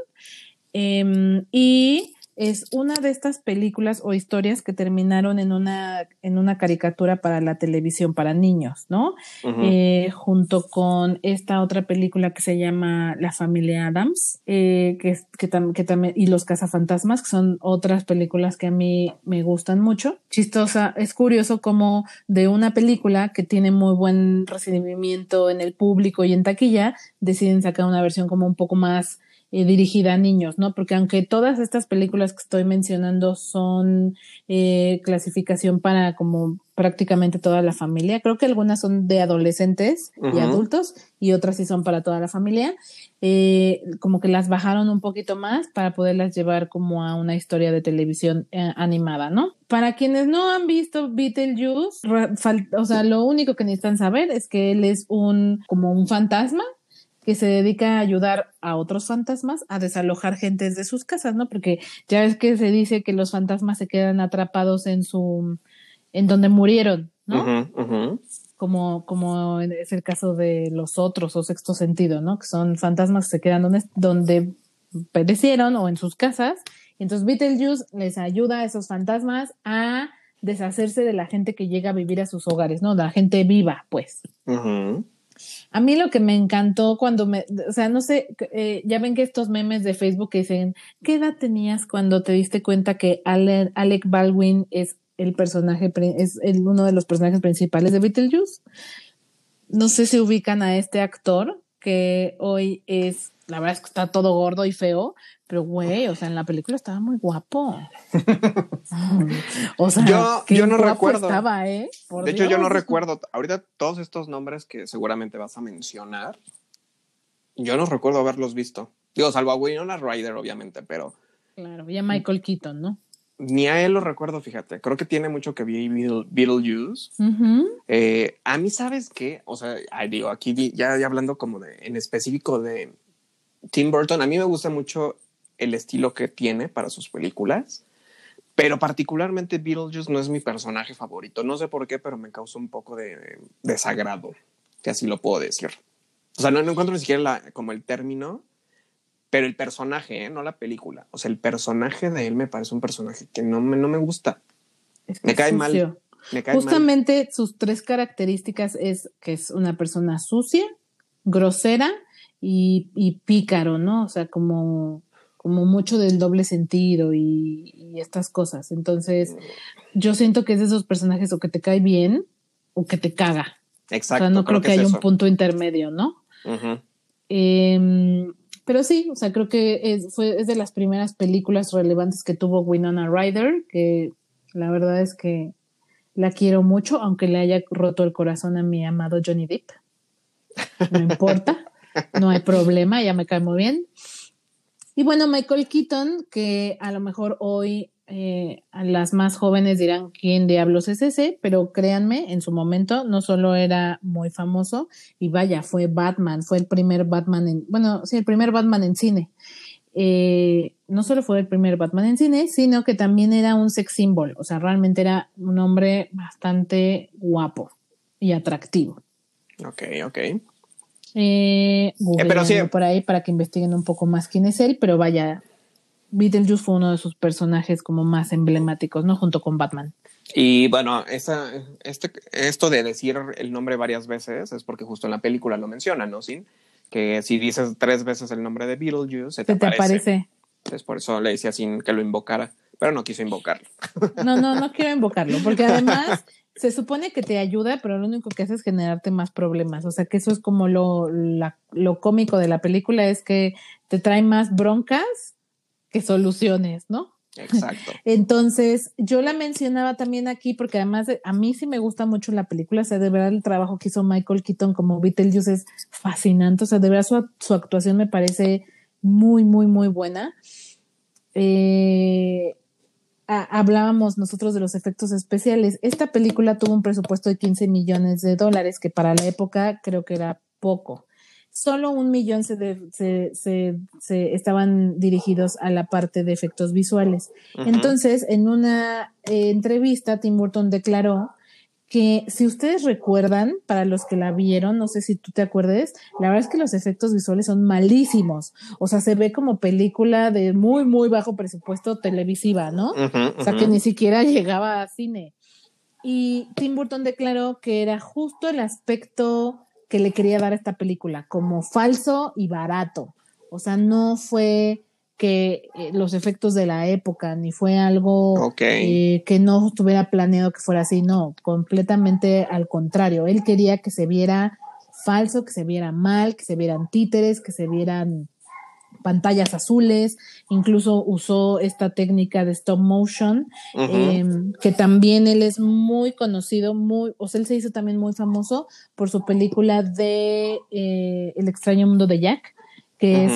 Em, y es una de estas películas o historias que terminaron en una, en una caricatura para la televisión para niños, ¿no? Eh, junto con esta otra película que se llama La familia Adams, eh, que, que, que también, y Los cazafantasmas, que son otras películas que a mí me gustan mucho. Chistosa, es curioso como de una película que tiene muy buen recibimiento en el público y en taquilla, deciden sacar una versión como un poco más eh, dirigida a niños, ¿no? Porque aunque todas estas películas que estoy mencionando son eh, clasificación para como prácticamente toda la familia, creo que algunas son de adolescentes y adultos y otras sí son para toda la familia, eh, como que las bajaron un poquito más para poderlas llevar como a una historia de televisión animada, ¿no? Para quienes no han visto Beetlejuice, o sea, lo único que necesitan saber es que él es un como un fantasma que se dedica a ayudar a otros fantasmas a desalojar gentes de sus casas, ¿no? Porque ya es que se dice que los fantasmas se quedan atrapados en su, en donde murieron, ¿no? Como, como es el caso de los otros o sexto sentido, ¿no? Que son fantasmas que se quedan donde, donde perecieron o en sus casas. Entonces Beetlejuice les ayuda a esos fantasmas a deshacerse de la gente que llega a vivir a sus hogares, ¿no? La gente viva, pues. A mí lo que me encantó cuando me, o sea, no sé, eh, ya ven que estos memes de Facebook que dicen, ¿qué edad tenías cuando te diste cuenta que Alec, Baldwin es el personaje, es el, uno de los personajes principales de Beetlejuice? No sé si ubican a este actor que hoy es, la verdad es que está todo gordo y feo, pero, güey, o sea, en la película estaba muy guapo. *laughs* o sea, yo, yo no recuerdo. Estaba, ¿eh? de hecho, yo no recuerdo. Ahorita todos estos nombres que seguramente vas a mencionar, yo no recuerdo haberlos visto. Digo, salvo a Winona Ryder, obviamente, pero. Claro, y a Michael Keaton, ¿no? Ni a él lo recuerdo, fíjate. Creo que tiene mucho que ver Beetlejuice. Eh, a mí, ¿sabes qué? O sea, digo, aquí ya, ya hablando como de, en específico de Tim Burton, a mí me gusta mucho el estilo que tiene para sus películas. Pero particularmente Beetlejuice no es mi personaje favorito. No sé por qué, pero me causa un poco de desagrado, que así lo puedo decir. O sea, no, encuentro ni siquiera como el término, pero el personaje, ¿eh? no la película. O sea, el personaje de él me parece un personaje que no me, no me gusta. me cae mal. Justamente sus tres características es que es una persona sucia, grosera y, y pícaro, ¿no? O sea, como como mucho del doble sentido y, estas cosas. Entonces, yo siento que es de esos personajes o que te cae bien o que te caga. Exacto. O sea, no creo, que, haya un punto intermedio, ¿no? Em, pero sí, o sea, creo que es, fue, es de las primeras películas relevantes que tuvo Winona Ryder, que la verdad es que la quiero mucho, aunque le haya roto el corazón a mi amado Johnny Depp. No importa, *laughs* no hay problema, ya me cae muy bien. Y bueno, Michael Keaton, que a lo mejor hoy eh, a las más jóvenes dirán quién diablos es ese, pero créanme, en su momento no solo era muy famoso, y vaya, fue Batman, fue el primer Batman en, bueno, sí, el primer Batman en cine. Eh, no solo fue el primer Batman en cine, sino que también era un sex symbol, o sea, realmente era un hombre bastante guapo y atractivo. Ok, ok. Eh, eh, pero sí. por ahí para que investiguen un poco más quién es él, pero vaya, Beetlejuice fue uno de sus personajes como más emblemáticos, ¿no? Junto con Batman. Y bueno, esa, este, esto de decir el nombre varias veces es porque justo en la película lo menciona, ¿no? Sin que si dices tres veces el nombre de Beetlejuice, se te, aparece. aparece. Entonces por eso le decía sin que lo invocara, pero no quiso invocarlo. No, no, no quiero invocarlo, porque además *laughs* se supone que te ayuda, pero lo único que hace es generarte más problemas. O sea que eso es como lo, lo cómico de la película, es que te trae más broncas que soluciones, ¿no? Exacto. *laughs* Entonces, yo la mencionaba también aquí porque además a mí sí me gusta mucho la película, o sea, de verdad el trabajo que hizo Michael Keaton como Beetlejuice es fascinante, o sea, de verdad su, su actuación me parece muy, muy, muy buena. Eh, hablábamos nosotros de los efectos especiales. Esta película tuvo un presupuesto de 15 millones de dólares, que para la época creo que era poco. Solo un millón se, se, se, estaban dirigidos a la parte de efectos visuales. Entonces, en una eh, entrevista, Tim Burton declaró que si ustedes recuerdan, para los que la vieron, no sé si tú te acuerdes, la verdad es que los efectos visuales son malísimos. O sea, se ve como película de muy, muy bajo presupuesto televisiva, ¿no? O sea, que ni siquiera *laughs* llegaba a cine. Y Tim Burton declaró que era justo el aspecto que le quería dar a esta película, como falso y barato. O sea, no fue que eh, los efectos de la época, ni fue algo eh, que no estuviera planeado que fuera así, no, completamente al contrario. Él quería que se viera falso, que se viera mal, que se vieran títeres, que se vieran pantallas azules, incluso usó esta técnica de stop motion, em, que también él es muy conocido, muy, o sea, él se hizo también muy famoso por su película de eh, El extraño mundo de Jack, que, es,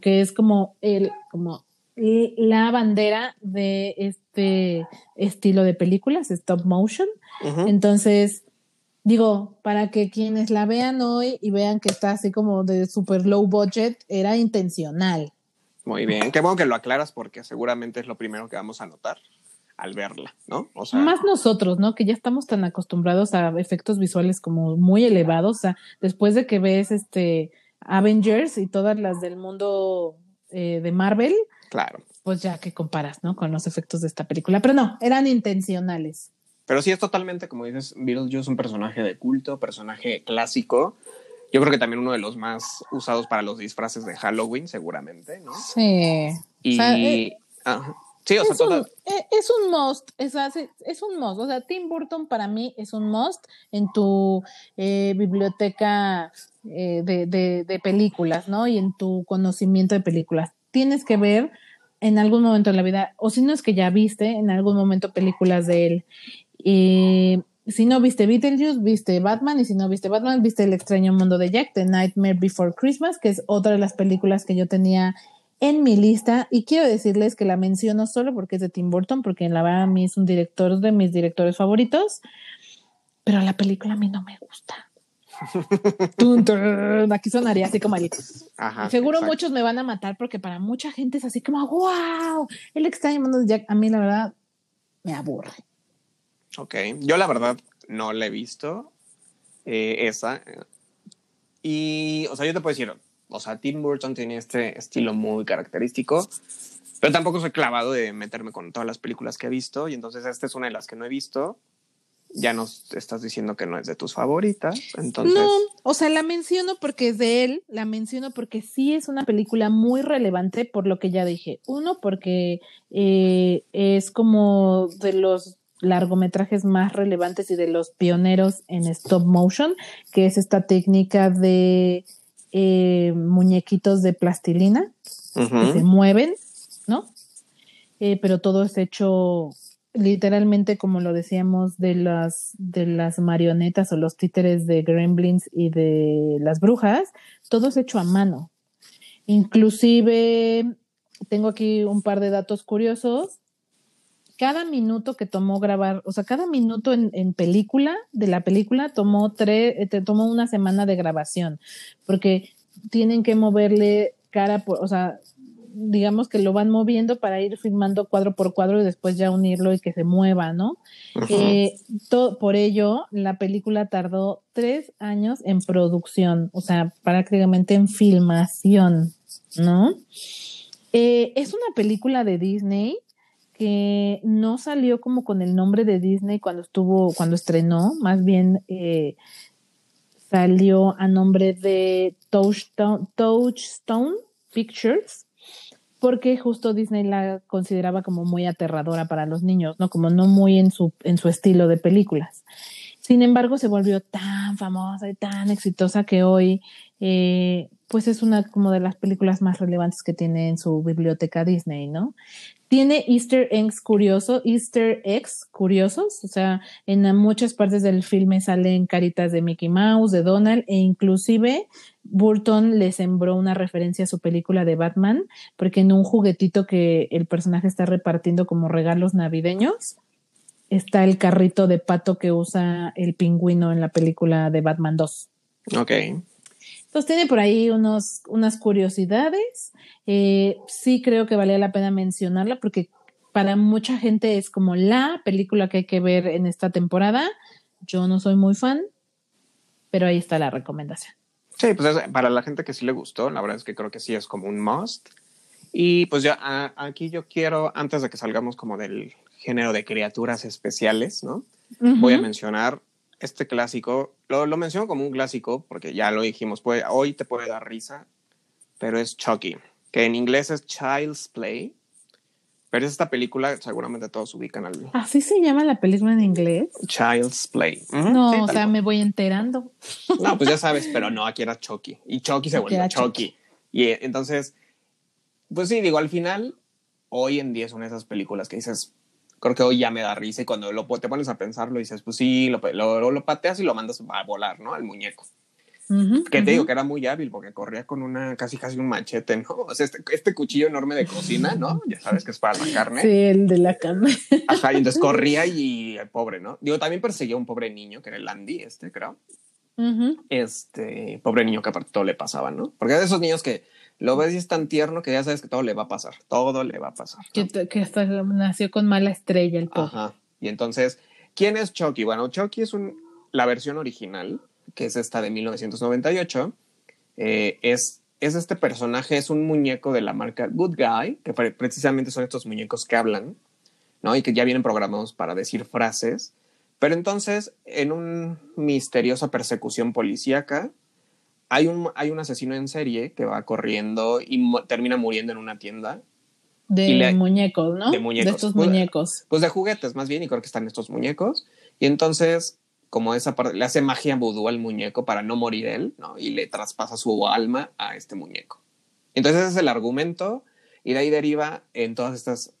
que es como el, como la bandera de este estilo de películas, stop motion. Entonces, digo, para que quienes la vean hoy y vean que está así como de super low budget, era intencional. Muy bien, qué bueno que lo aclaras porque seguramente es lo primero que vamos a notar al verla, ¿no? O sea, más nosotros, ¿no? Que ya estamos tan acostumbrados a efectos visuales como muy elevados, o sea, después de que ves este Avengers y todas las del mundo eh, de Marvel, claro. Pues ya que comparas, ¿no? Con los efectos de esta película, pero no, eran intencionales. Pero sí es totalmente, como dices, Beetlejuice es un personaje de culto, personaje clásico. Yo creo que también uno de los más usados para los disfraces de Halloween, seguramente, ¿no? Sí. Y. Eh, sí, o sea, es, un, eh, es un must, es, es, un must. O sea, Tim Burton para mí es un must en tu eh, biblioteca de, de, de películas, ¿no? Y en tu conocimiento de películas. Tienes que ver en algún momento en la vida, o si no es que ya viste en algún momento películas de él. Y si no viste Beetlejuice, viste Batman, y si no viste Batman, viste El extraño mundo de Jack, The Nightmare Before Christmas, que es otra de las películas que yo tenía en mi lista. Y quiero decirles que la menciono solo porque es de Tim Burton, porque la verdad a mí es un director de mis directores favoritos, pero la película a mí no me gusta. *laughs* Aquí sonaría así como ahí. Seguro muchos me van a matar porque para mucha gente es así como, wow, el extraño mundo de Jack. A mí la verdad me aburre. Ok, yo la verdad no la he visto eh, esa. Y, o sea, yo te puedo decir, o sea, Tim Burton tiene este estilo muy característico, pero tampoco soy clavado de meterme con todas las películas que he visto, y entonces esta es una de las que no he visto. Ya nos estás diciendo que no es de tus favoritas, entonces... No, o sea, la menciono porque es de él, la menciono porque sí es una película muy relevante por lo que ya dije. Uno, porque eh, es como de los largometrajes más relevantes y de los pioneros en stop motion, que es esta técnica de eh, muñequitos de plastilina que se mueven, ¿no? Eh, pero todo es hecho literalmente, como lo decíamos, de las, de las marionetas o los títeres de Gremlins y de las brujas, todo es hecho a mano. Inclusive, tengo aquí un par de datos curiosos cada minuto que tomó grabar, o sea, cada minuto en, película, de la película, tomó tres, eh, te tomó una semana de grabación, porque tienen que moverle cara por, o sea, digamos que lo van moviendo para ir filmando cuadro por cuadro y después ya unirlo y que se mueva, ¿no? Eh, por ello, la película tardó tres años en producción, o sea, prácticamente en filmación, ¿no? Eh, es una película de Disney que no salió como con el nombre de Disney cuando estuvo, cuando estrenó, más bien eh, salió a nombre de Touchstone, Touchstone Pictures, porque justo Disney la consideraba como muy aterradora para los niños, ¿no? Como no muy en su, en su estilo de películas. Sin embargo, se volvió tan famosa y tan exitosa que hoy, eh, pues es una como de las películas más relevantes que tiene en su biblioteca Disney, ¿no? Tiene easter eggs curiosos, easter eggs curiosos, o sea, en muchas partes del filme salen caritas de Mickey Mouse, de Donald, e inclusive Burton le sembró una referencia a su película de Batman, porque en un juguetito que el personaje está repartiendo como regalos navideños, está el carrito de pato que usa el pingüino en la película de Batman 2. Ok. Entonces tiene por ahí unos, unas curiosidades. Eh, sí creo que valía la pena mencionarla porque para mucha gente es como la película que hay que ver en esta temporada. Yo no soy muy fan, pero ahí está la recomendación. Sí, pues para la gente que sí le gustó, la verdad es que creo que sí es como un must. Y pues ya aquí yo quiero, antes de que salgamos como del género de criaturas especiales, ¿no? Voy a mencionar este clásico. Lo, lo, menciono como un clásico porque ya lo dijimos, puede, hoy te puede dar risa, pero es Chucky, que en inglés es Child's Play. Pero es esta película, seguramente todos ubican al. ¿Así se llama la película en inglés? Child's Play. no, o sea, me voy enterando. No, pues ya sabes, pero no, aquí era Chucky. Y Chucky se volvió Chucky. Y eh, entonces, pues sí, digo, al final, hoy en día es una de esas películas que dices, creo que hoy ya me da risa y cuando lo, te pones a pensarlo dices, pues sí, lo, lo, lo pateas y lo mandas a volar, ¿no? Al muñeco. Que te digo que era muy hábil porque corría con una casi casi un machete, ¿no? O sea, este, este, cuchillo enorme de cocina, ¿no? Ya sabes que es para la carne. Sí, el de la carne. Ajá, y entonces *laughs* corría y el pobre, ¿no? Digo, también perseguía a un pobre niño que era el Andy, este, creo. Este pobre niño que aparte todo le pasaba, ¿no? Porque de esos niños que lo ves y es tan tierno que ya sabes que todo le va a pasar, todo le va a pasar. Que, hasta nació con mala estrella el pobre. Ajá. Y entonces, ¿quién es Chucky? Bueno, Chucky es un, la versión original, que es esta de 1998. Eh, es, es este personaje, es un muñeco de la marca Good Guy, que precisamente son estos muñecos que hablan, ¿no? Y que ya vienen programados para decir frases. Pero entonces, en una misteriosa persecución policíaca, hay un, hay un asesino en serie que va corriendo y termina muriendo en una tienda. De muñecos, ¿no? De muñecos. De estos pues, muñecos. Pues de juguetes, más bien, y creo que están estos muñecos. Y entonces, como esa parte, le hace magia vudú al muñeco para no morir él, ¿no? Y le traspasa su alma a este muñeco. Entonces, ese es el argumento, y de ahí deriva en todas estas,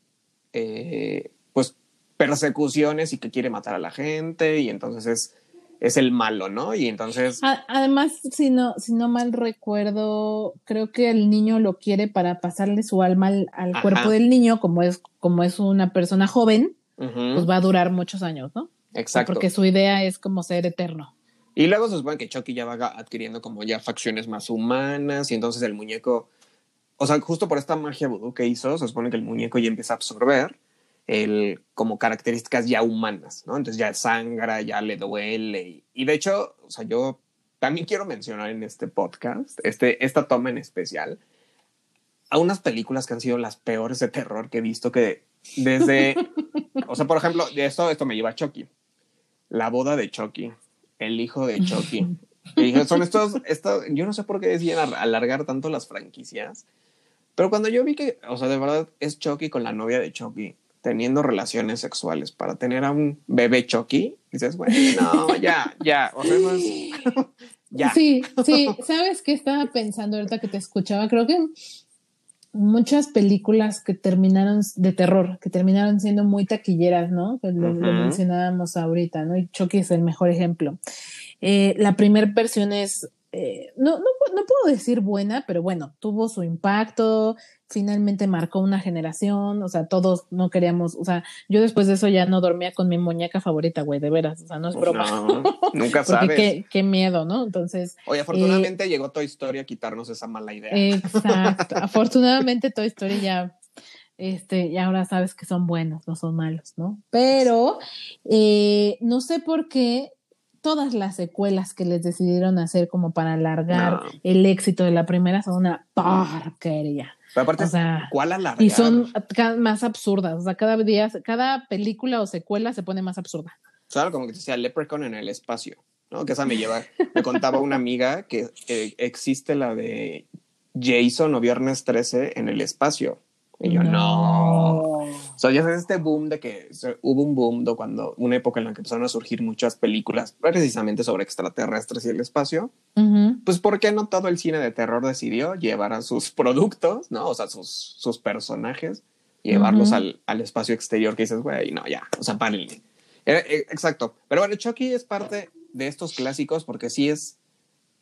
eh, pues, persecuciones y que quiere matar a la gente, y entonces es es el malo, ¿no? Y entonces... Además, si no, si no mal recuerdo, creo que el niño lo quiere para pasarle su alma al, cuerpo del niño, como es, como es una persona joven, pues va a durar muchos años, ¿no? Exacto. Porque su idea es como ser eterno. Y luego se supone que Chucky ya va adquiriendo como ya facciones más humanas y entonces el muñeco, o sea, justo por esta magia vudú que hizo, se supone que el muñeco ya empieza a absorber el, como características ya humanas, ¿no? Entonces ya sangra, ya le duele. Y, de hecho, o sea, yo también quiero mencionar en este podcast, este, esta toma en especial, a unas películas que han sido las peores de terror que he visto que desde, *laughs* o sea, por ejemplo, de esto, esto me lleva a Chucky. La boda de Chucky, el hijo de Chucky. *laughs* son estos, estos, yo no sé por qué decían alargar tanto las franquicias, pero cuando yo vi que, o sea, de verdad es Chucky con la novia de Chucky, teniendo relaciones sexuales para tener a un bebé Chucky, dices, bueno, no, ya, ya, o sea, *laughs* ya. Sí, sí, ¿sabes qué estaba pensando ahorita que te escuchaba? Creo que muchas películas que terminaron de terror, que terminaron siendo muy taquilleras, ¿no? Pues lo, mencionábamos ahorita, ¿no? Y Chucky es el mejor ejemplo. Eh, la primera versión es eh, no, no, no, puedo decir buena, pero bueno, tuvo su impacto, finalmente marcó una generación, o sea, todos no queríamos, o sea, yo después de eso ya no dormía con mi muñeca favorita, güey, de veras, o sea, no es broma. nunca *laughs* sabes. Qué, qué, miedo, ¿no? Entonces. Oye, afortunadamente eh, llegó Toy Story a quitarnos esa mala idea. Exacto, *laughs* afortunadamente Toy Story ya este, y ahora sabes que son buenos, no son malos, ¿no? Pero eh, no sé por qué todas las secuelas que les decidieron hacer como para alargar el éxito de la primera son una porquería. Pero aparte, o sea, ¿cuál alargar? Y son más absurdas. O sea, cada día, cada película o secuela se pone más absurda. Claro, como que decía Leprechaun en el espacio, ¿no? Que esa me lleva. Me contaba una amiga que eh, existe la de Jason o Viernes 13 en el espacio. Y yo, no. Sea, ya sabes este boom de que hubo un boom de cuando, una época en la que empezaron a surgir muchas películas precisamente sobre extraterrestres y el espacio. Pues, ¿por qué no todo el cine de terror decidió llevar a sus *laughs* productos, ¿no? O sea, sus, sus personajes, llevarlos al, al, espacio exterior que dices, güey, no, ya, o sea, párenle. Eh, eh, exacto. Pero bueno, Chucky es parte de estos clásicos porque sí es,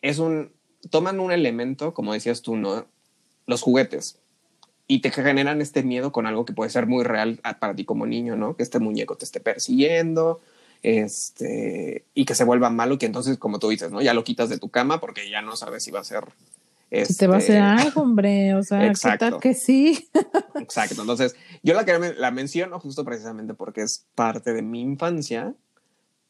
es un, toman un elemento, como decías tú, ¿no? Los juguetes y te generan este miedo con algo que puede ser muy real para ti como niño, ¿no? Que este muñeco te esté persiguiendo, este, y que se vuelva malo, que entonces, como tú dices, ¿no? Ya lo quitas de tu cama porque ya no sabes si va a ser... Este... te va a hacer algo, hombre, o sea, ¿qué tal que sí? *laughs* Exacto, entonces yo la, que la menciono justo precisamente porque es parte de mi infancia,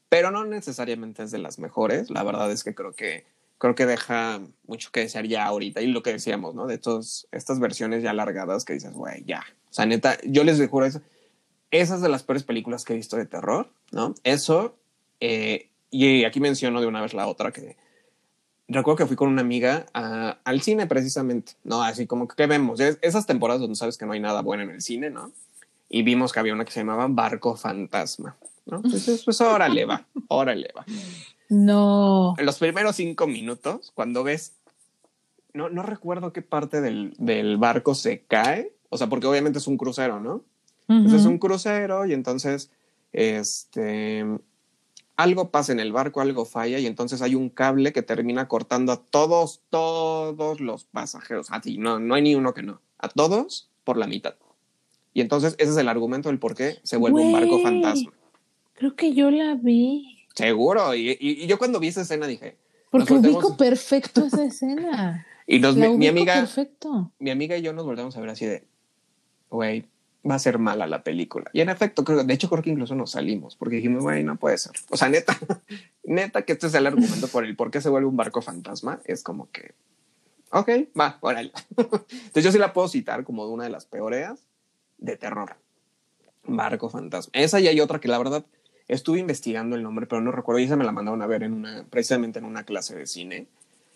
pero no necesariamente es de las mejores. La verdad es que creo que creo que deja mucho que desear ya ahorita. Y lo que decíamos, ¿no? De estos, estas versiones ya alargadas que dices, güey, ya. O sea, neta, yo les juro eso. Esas de las peores películas que he visto de terror, ¿no? Eso, eh, y aquí menciono de una vez la otra que recuerdo que fui con una amiga al cine precisamente, ¿no? Así como que ¿qué vemos, esas temporadas donde sabes que no hay nada bueno en el cine, ¿no? Y vimos que había una que se llamaba Barco Fantasma, ¿no? Entonces, pues órale va, órale va. No. En los primeros cinco minutos, cuando ves, no, no recuerdo qué parte del, del barco se cae, o sea, porque obviamente es un crucero, ¿no? Entonces es un crucero y entonces, este, algo pasa en el barco, algo falla y entonces hay un cable que termina cortando a todos, todos los pasajeros. A ti, no, no hay ni uno que no. A todos por la mitad. Y entonces ese es el argumento del por qué se vuelve un barco fantasma. Creo que yo la vi. Seguro. Y, yo cuando vi esa escena dije. Porque ubico perfecto esa escena. *laughs* y nos, mi, amiga. Perfecto. Mi amiga y yo nos volvemos a ver así de. Güey, va a ser mala la película. Y en efecto, creo, de hecho creo que incluso nos salimos porque dijimos, güey, no puede ser. O sea, neta, *laughs* neta que este es el argumento por el por qué se vuelve un barco fantasma. Es como que, ok, va, órale. *laughs* Entonces yo sí la puedo citar como una de las peores de terror. Barco fantasma. Esa y hay otra que la verdad estuve investigando el nombre, pero no recuerdo. Y esa me la mandaron a ver en una, precisamente en una clase de cine.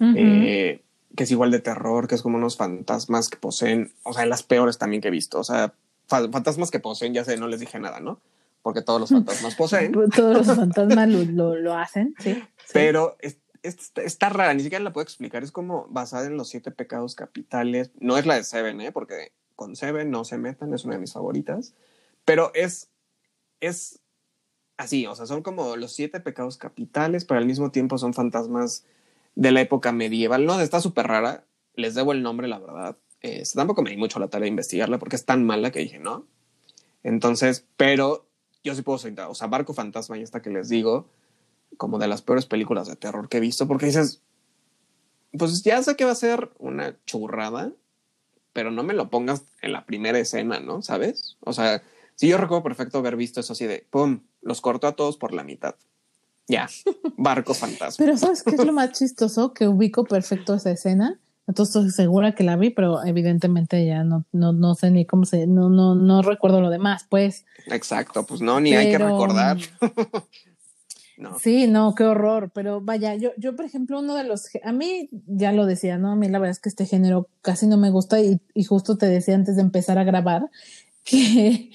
Eh, que es igual de terror, que es como unos fantasmas que poseen, o sea, las peores también que he visto. O sea, fantasmas que poseen, ya sé, no les dije nada, ¿no? Porque todos los *laughs* fantasmas poseen. todos los fantasmas lo, lo, hacen, sí. Pero está rara, ni siquiera la puedo explicar. Es como basada en los siete pecados capitales. No es la de Seven, ¿eh? Porque con Seven no se metan, es una de mis favoritas. Pero es, es así, o sea, son como los siete pecados capitales, pero al mismo tiempo son fantasmas de la época medieval. No, está súper rara. Les debo el nombre, la verdad. Este, tampoco me di mucho la tarea de investigarla porque es tan mala que dije, no. Entonces, pero yo sí puedo sentar, o sea, Barco Fantasma y esta que les digo, como de las peores películas de terror que he visto, porque dices, pues ya sé que va a ser una churrada, pero no me lo pongas en la primera escena, ¿no? ¿Sabes? O sea, sí yo recuerdo perfecto haber visto eso así de, ¡pum!, los corto a todos por la mitad. Ya, *laughs* barco fantasma. Pero ¿sabes qué es lo más chistoso? Que ubico perfecto esa escena entonces estoy segura que la vi, pero evidentemente ya no, no, no sé ni cómo se, no, no, no recuerdo lo demás, pues. Exacto, pues no, ni hay que recordar. *laughs* no. Sí, no, qué horror, pero vaya, yo, yo por ejemplo, uno de los, a mí ya lo decía, ¿no? A mí la verdad es que este género casi no me gusta y, y justo te decía antes de empezar a grabar *laughs* que,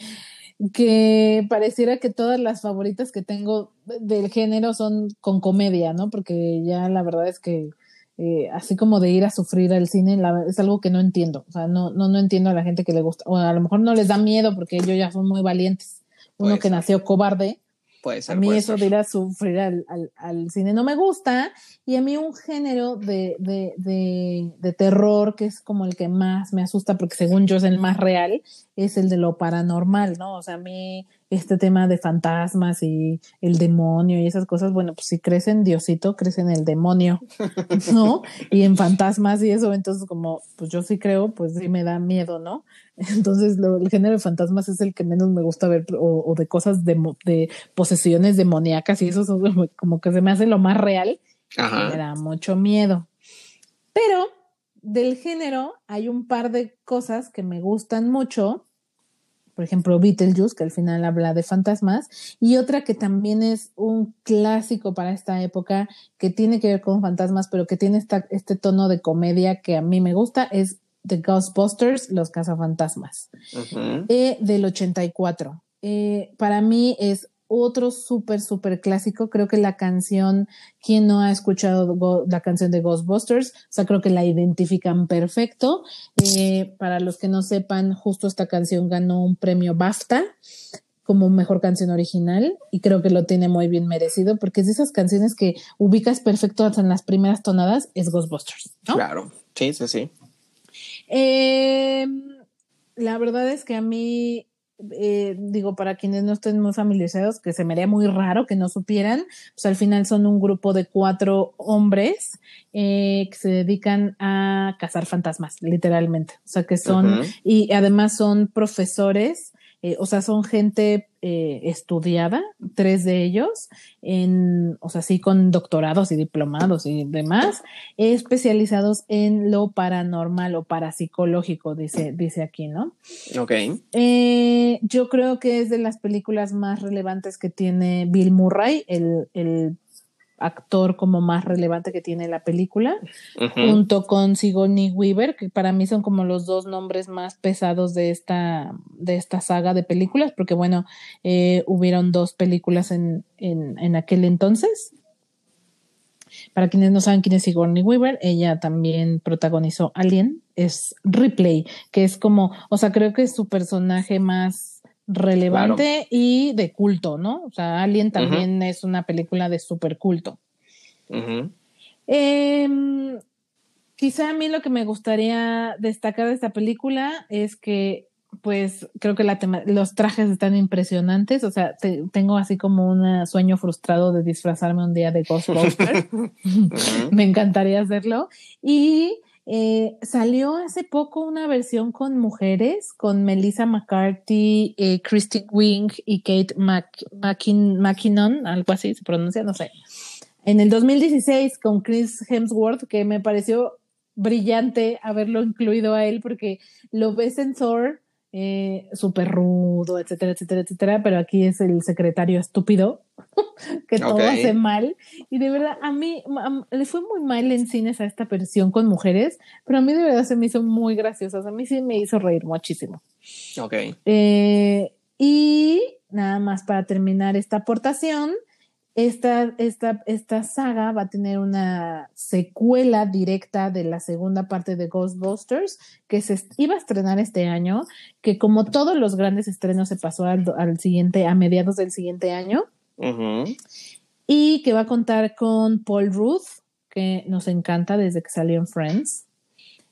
que pareciera que todas las favoritas que tengo del género son con comedia, ¿no? Porque ya la verdad es que eh, así como de ir a sufrir al cine, es algo que no entiendo. O sea, no, no, no entiendo a la gente que le gusta. O a lo mejor no les da miedo porque ellos ya son muy valientes. Uno que nació cobarde. Puede ser, a mí eso de ir a sufrir al, al, al, cine no me gusta. Y a mí un género de, de, de, de, terror que es como el que más me asusta, porque según yo es el más real, es el de lo paranormal, ¿no? O sea, a mí este tema de fantasmas y el demonio y esas cosas, bueno, pues si crees en Diosito, crees en el demonio, *laughs* ¿no? Y en fantasmas y eso, entonces como, pues yo sí creo, pues sí me da miedo, ¿no? *laughs* Entonces lo, el género de fantasmas es el que menos me gusta ver, o, de cosas de, de, posesiones demoníacas y eso como que se me hace lo más real, me da mucho miedo. Pero del género hay un par de cosas que me gustan mucho por ejemplo, Beetlejuice, que al final habla de fantasmas, y otra que también es un clásico para esta época, que tiene que ver con fantasmas, pero que tiene este tono de comedia que a mí me gusta, es The Ghostbusters, Los Cazafantasmas, eh, del 84. Eh, para mí es otro súper, súper clásico. Creo que la canción, quien no ha escuchado la canción de Ghostbusters, o sea, creo que la identifican perfecto. Eh, para los que no sepan, justo esta canción ganó un premio BAFTA como mejor canción original y creo que lo tiene muy bien merecido porque es de esas canciones que ubicas perfecto en las primeras tonadas, es Ghostbusters. ¿no? Claro, sí, sí, sí. Em, la verdad es que a mí eh, digo, para quienes no estén muy familiarizados, que se me haría muy raro que no supieran, pues al final son un grupo de cuatro hombres eh, que se dedican a cazar fantasmas, literalmente. O sea, que son, y además son profesores eh, o sea, son gente eh, estudiada, tres de ellos, en, o sea, sí, con doctorados y diplomados y demás, especializados en lo paranormal o parapsicológico, dice, dice aquí, ¿no? Ok. Eh, yo creo que es de las películas más relevantes que tiene Bill Murray, el, el actor como más relevante que tiene la película, junto con Sigourney Weaver, que para mí son como los dos nombres más pesados de esta, de esta saga de películas, porque bueno, eh, hubieron dos películas en, en, en, aquel entonces. Para quienes no saben quién es Sigourney Weaver, ella también protagonizó Alien, es Ripley, que es como, o sea, creo que es su personaje más relevante y de culto, ¿no? O sea, Alien también es una película de super culto. Em, quizá a mí lo que me gustaría destacar de esta película es que, pues, creo que la los trajes están impresionantes. O sea, tengo así como un sueño frustrado de disfrazarme un día de *laughs* Ghostbusters. *laughs* me encantaría hacerlo. Y eh, salió hace poco una versión con mujeres, con Melissa McCarthy, eh, Christine Wing y Kate McKinnon, algo así se pronuncia, no sé. En el 2016 con Chris Hemsworth, que me pareció brillante haberlo incluido a él porque lo ves en Thor eh, súper rudo, etcétera, etcétera, etcétera, pero aquí es el secretario estúpido *laughs* que todo hace mal. Y de verdad, a mí le fue muy mal en cines a esta versión con mujeres, pero a mí de verdad se me hizo muy graciosa. A mí sí me hizo reír muchísimo. Ok. Eh, y nada más para terminar esta aportación, esta, esta, esta saga va a tener una secuela directa de la segunda parte de Ghostbusters que se iba a estrenar este año, que como todos los grandes estrenos se pasó al, siguiente, a mediados del siguiente año, y que va a contar con Paul Ruth, que nos encanta desde que salió en Friends,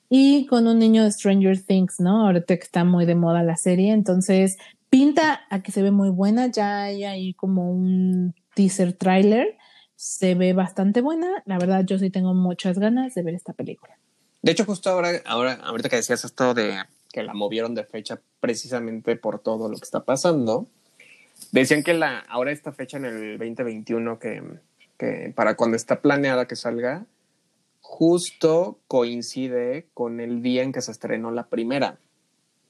y con un niño de Stranger Things, ¿no? Ahorita que está muy de moda la serie, entonces pinta a que se ve muy buena, ya hay ahí como un teaser trailer. Se ve bastante buena. La verdad, yo sí tengo muchas ganas de ver esta película. De hecho, justo ahora, ahora, ahorita que decías esto de que la movieron de fecha precisamente por todo lo que está pasando, decían que la, ahora esta fecha en el 2021 que, que para cuando está planeada que salga, justo coincide con el día en que se estrenó la primera.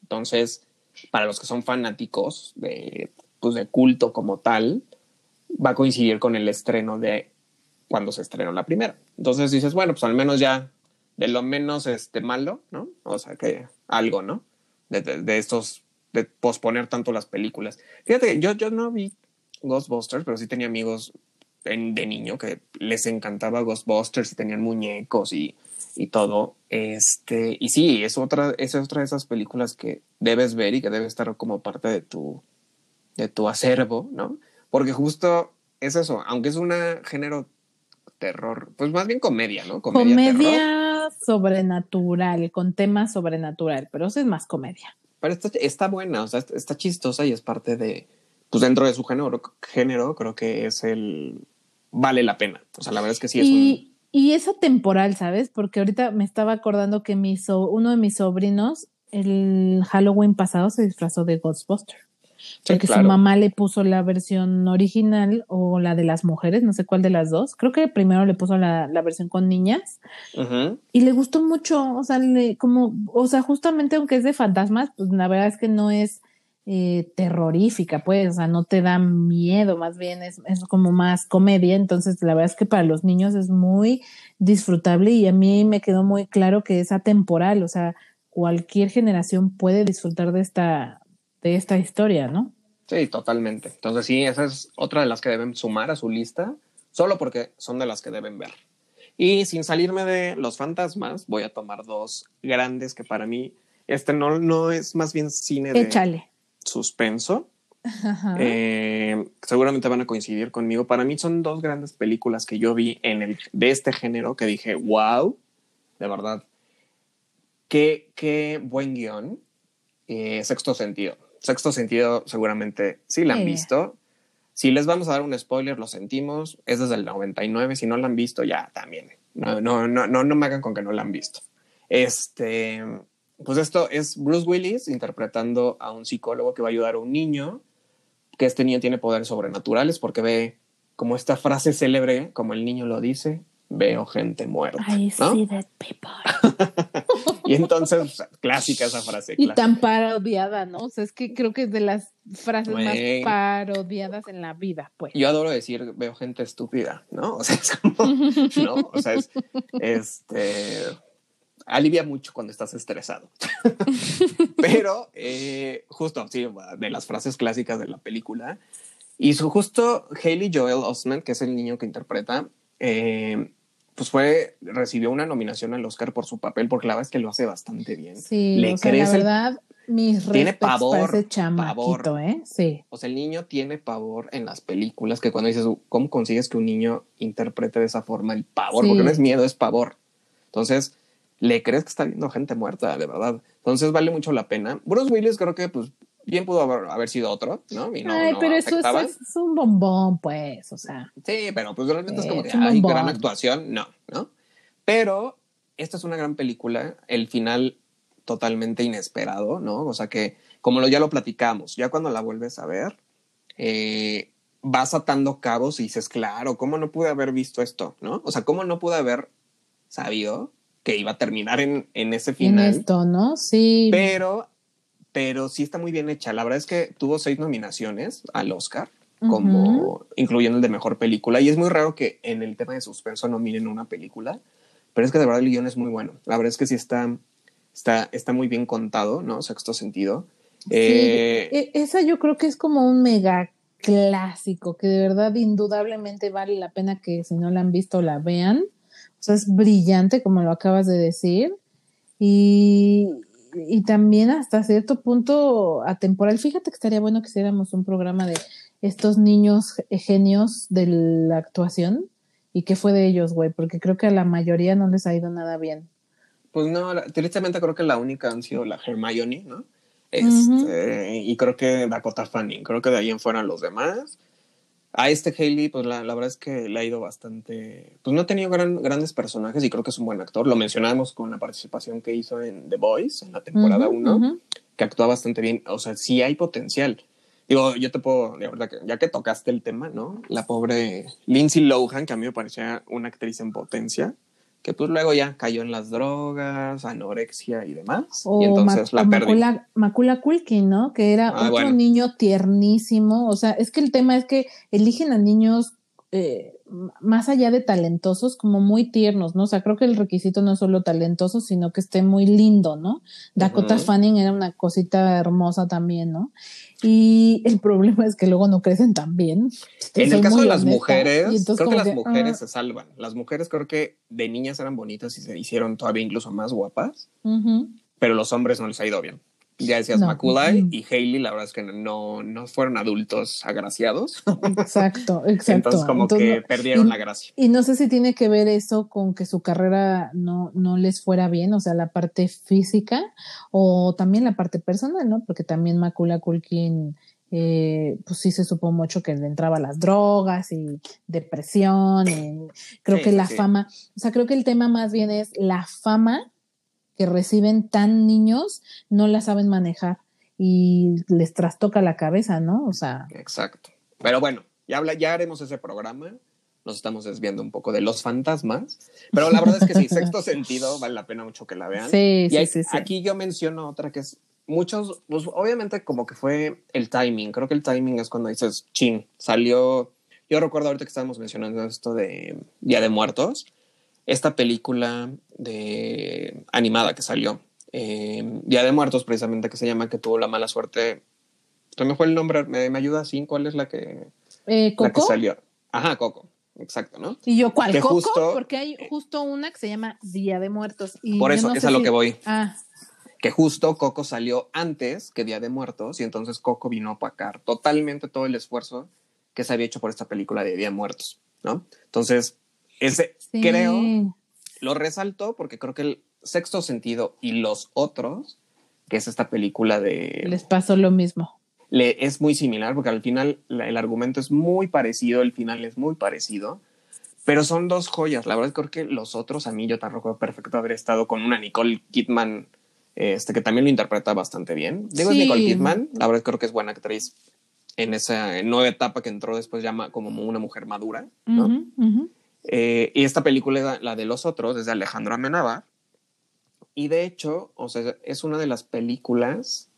Entonces, para los que son fanáticos de, pues, de culto como tal, va a coincidir con el estreno de cuando se estrenó la primera. Entonces dices, bueno, pues al menos ya de lo menos este malo, ¿no? O sea, que algo, ¿no? De, estos, de posponer tanto las películas. Fíjate, yo, yo no vi Ghostbusters, pero sí tenía amigos de niño que les encantaba Ghostbusters y tenían muñecos y, y todo. Este, y sí, es otra, es otra de esas películas que debes ver y que debe estar como parte de tu, de tu acervo, ¿no? Porque justo es eso, aunque es un género terror, pues más bien comedia, ¿no? Comedia, sobrenatural, con temas sobrenatural, pero eso es más comedia. Pero está, está buena, o sea, está chistosa y es parte de, pues dentro de su género, género creo que es el, vale la pena. O sea, la verdad es que sí es y, un... Y es atemporal, ¿sabes? Porque ahorita me estaba acordando que mi uno de mis sobrinos, el Halloween pasado, se disfrazó de Ghostbuster porque su mamá le puso la versión original o la de las mujeres, no sé cuál de las dos. Creo que primero le puso la, la versión con niñas y le gustó mucho. O sea, como, o sea, justamente aunque es de fantasmas, pues la verdad es que no es eh, terrorífica, pues, o sea, no te da miedo, más bien es, es como más comedia. Entonces, la verdad es que para los niños es muy disfrutable y a mí me quedó muy claro que es atemporal, o sea, cualquier generación puede disfrutar de esta de esta historia, ¿no? Sí, totalmente. Entonces sí, esa es otra de las que deben sumar a su lista, solo porque son de las que deben ver. Y sin salirme de los fantasmas, voy a tomar dos grandes que para mí, este no, no es más bien cine de suspenso. Eh, seguramente van a coincidir conmigo. Para mí son dos grandes películas que yo vi en el, de este género que dije, wow, de verdad, qué, qué buen guion. Eh, sexto sentido. Sexto sentido, seguramente sí la han visto. Si les vamos a dar un spoiler, lo sentimos. Es desde el 99. Si no la han visto, ya también. No, no, no, no, no me hagan con que no la han visto. Este, pues esto es Bruce Willis interpretando a un psicólogo que va a ayudar a un niño, que este niño tiene poderes sobrenaturales porque ve como esta frase célebre, como el niño lo dice, veo gente muerta. I ¿no? see dead people. *laughs* Y entonces, clásica esa frase. Y clásica. tan parodiada, ¿no? O sea, es que creo que es de las frases más parodiadas en la vida, pues. Yo adoro decir, veo gente estúpida, ¿no? O sea, es como, *laughs* ¿no? O sea, es, este, alivia mucho cuando estás estresado. *laughs* Pero, eh, justo, sí, de las frases clásicas de la película. Y su justo Haley Joel Osment, que es el niño que interpreta, eh, pues fue, recibió una nominación al Oscar por su papel, porque la verdad es que lo hace bastante bien. Sí, Le o sea, la verdad, mis Tiene pavor, para ese pavor. ¿eh? Sí. O sea, el niño tiene pavor en las películas, que cuando dices, ¿cómo consigues que un niño interprete de esa forma el pavor? Sí. Porque no es miedo, es pavor. Entonces, le crees que está viendo gente muerta, de verdad. Entonces, vale mucho la pena. Bruce Willis creo que, pues, bien pudo haber, haber sido otro, ¿no? Y no, Ay, no pero eso, es, es un bombón, pues, o sea. Sí, pero pues realmente es como un hay bombón. gran actuación, no, ¿no? Pero esta es una gran película, el final totalmente inesperado, ¿no? O sea que, como lo, ya lo platicamos, ya cuando la vuelves a ver, eh, vas atando cabos y dices, claro, ¿cómo no pude haber visto esto, no? O sea, ¿cómo no pude haber sabido que iba a terminar en, en ese En final? esto, ¿no? Sí. Pero, pero sí está muy bien hecha. La verdad es que tuvo seis nominaciones al Oscar, como incluyendo el de mejor película. Y es muy raro que en el tema de suspenso nominen una película, pero es que de verdad el guion es muy bueno. La verdad es que sí está, está, está muy bien contado, ¿no? Sexto sentido. Sí, Eh, e- esa yo creo que es como un mega clásico que de verdad indudablemente vale la pena que si no la han visto la vean. O sea, es brillante como lo acabas de decir y, y también hasta cierto punto atemporal. Fíjate que estaría bueno que hiciéramos un programa de estos niños ge- genios de la actuación y qué fue de ellos, güey, porque creo que a la mayoría no les ha ido nada bien. Pues no, la- tristemente creo que la única han sido la Hermione, ¿no? Este, Y creo que Dakota Fanning, creo que de ahí en fuera los demás. A este Haley, pues la, la verdad es que le ha ido bastante. Pues no ha tenido gran- grandes personajes y creo que es un buen actor. Lo mencionamos con la participación que hizo en The Boys en la temporada Ujú, 1, ujú. que actúa bastante bien. O sea, sí hay potencial. Digo, yo te puedo, de verdad que ya que tocaste el tema, ¿no? La pobre Lindsay Lohan, que a mí me parecía una actriz en potencia, que pues luego ya cayó en las drogas, anorexia y demás. O, y entonces Ma- la perdí. Macula, Macula Culkin, ¿no? Que era Ah, otro bueno. niño tiernísimo. O sea, es que el tema es que eligen a niños eh, más allá de talentosos, como muy tiernos, ¿no? O sea, creo que el requisito no es solo talentoso, sino que esté muy lindo, ¿no? Dakota. Fanning era una cosita hermosa también, ¿no? Y el problema es que luego no crecen tan bien. Te En el caso de las honesta. mujeres, creo que las mujeres se salvan. Las mujeres creo que de niñas eran bonitas y se hicieron todavía incluso más guapas, ujú. pero los hombres no les ha ido bien. Ya decías No. Y Hailey, la verdad es que no, no fueron adultos agraciados. Exacto, *laughs* exacto. Entonces como Entonces, que no- perdieron y- la gracia. Y no sé si tiene que ver eso con que su carrera no, no les fuera bien, o sea, la parte física o también la parte personal, ¿no? Porque también Macula Culkin, eh, pues sí se supo mucho que le entraba las drogas y depresión, y creo Sí, que la sí. fama, o sea, creo que el tema más bien es la fama que reciben tan niños, no la saben manejar y les trastoca la cabeza, ¿no? O sea, Exacto. Pero bueno, ya, habla, ya haremos ese programa. Nos estamos desviando un poco de los fantasmas. Pero la verdad es que sí, *laughs* sexto sentido, vale la pena mucho que la vean. sí, Y sí, hay- sí, sí. aquí yo menciono otra que es muchos, pues obviamente como que fue el timing. Creo que el timing es cuando dices, chin, salió. Yo recuerdo ahorita que estábamos mencionando esto de Día de Muertos, esta película de animada que salió, eh, Día de Muertos, precisamente que se llama, que tuvo la mala suerte. Se me fue el nombre, ¿me, me ayuda así? ¿Cuál es la que, Eh, la que ¿Coco? salió? Ajá, Coco, exacto, ¿no? Y yo, ¿cuál? Que ¿Coco? justo- Porque hay justo una que se llama Día de Muertos. Y Por eso, no es a lo que voy. Ah, que justo Coco salió antes que Día de Muertos y entonces Coco vino a opacar totalmente todo el esfuerzo que se había hecho por esta película de Día de Muertos, ¿no? Entonces, ese sí. creo lo resaltó porque creo que el sexto sentido y los otros, que es esta película de Les pasó lo mismo. le, es muy similar porque al final la- el argumento es muy parecido, el final es muy parecido, pero son dos joyas. La verdad creo que los otros, a mí yo recuerdo perfecto haber estado con una Nicole Kidman este, que también lo interpreta bastante bien. Digo, es Sí. Nicole Kidman, la verdad creo que es buena actriz en esa nueva etapa que entró después llama como una mujer madura, ¿no? Ujú. Eh, y esta película, la de los otros, es de Alejandro Amenábar. Y de hecho, o sea, es una de las películas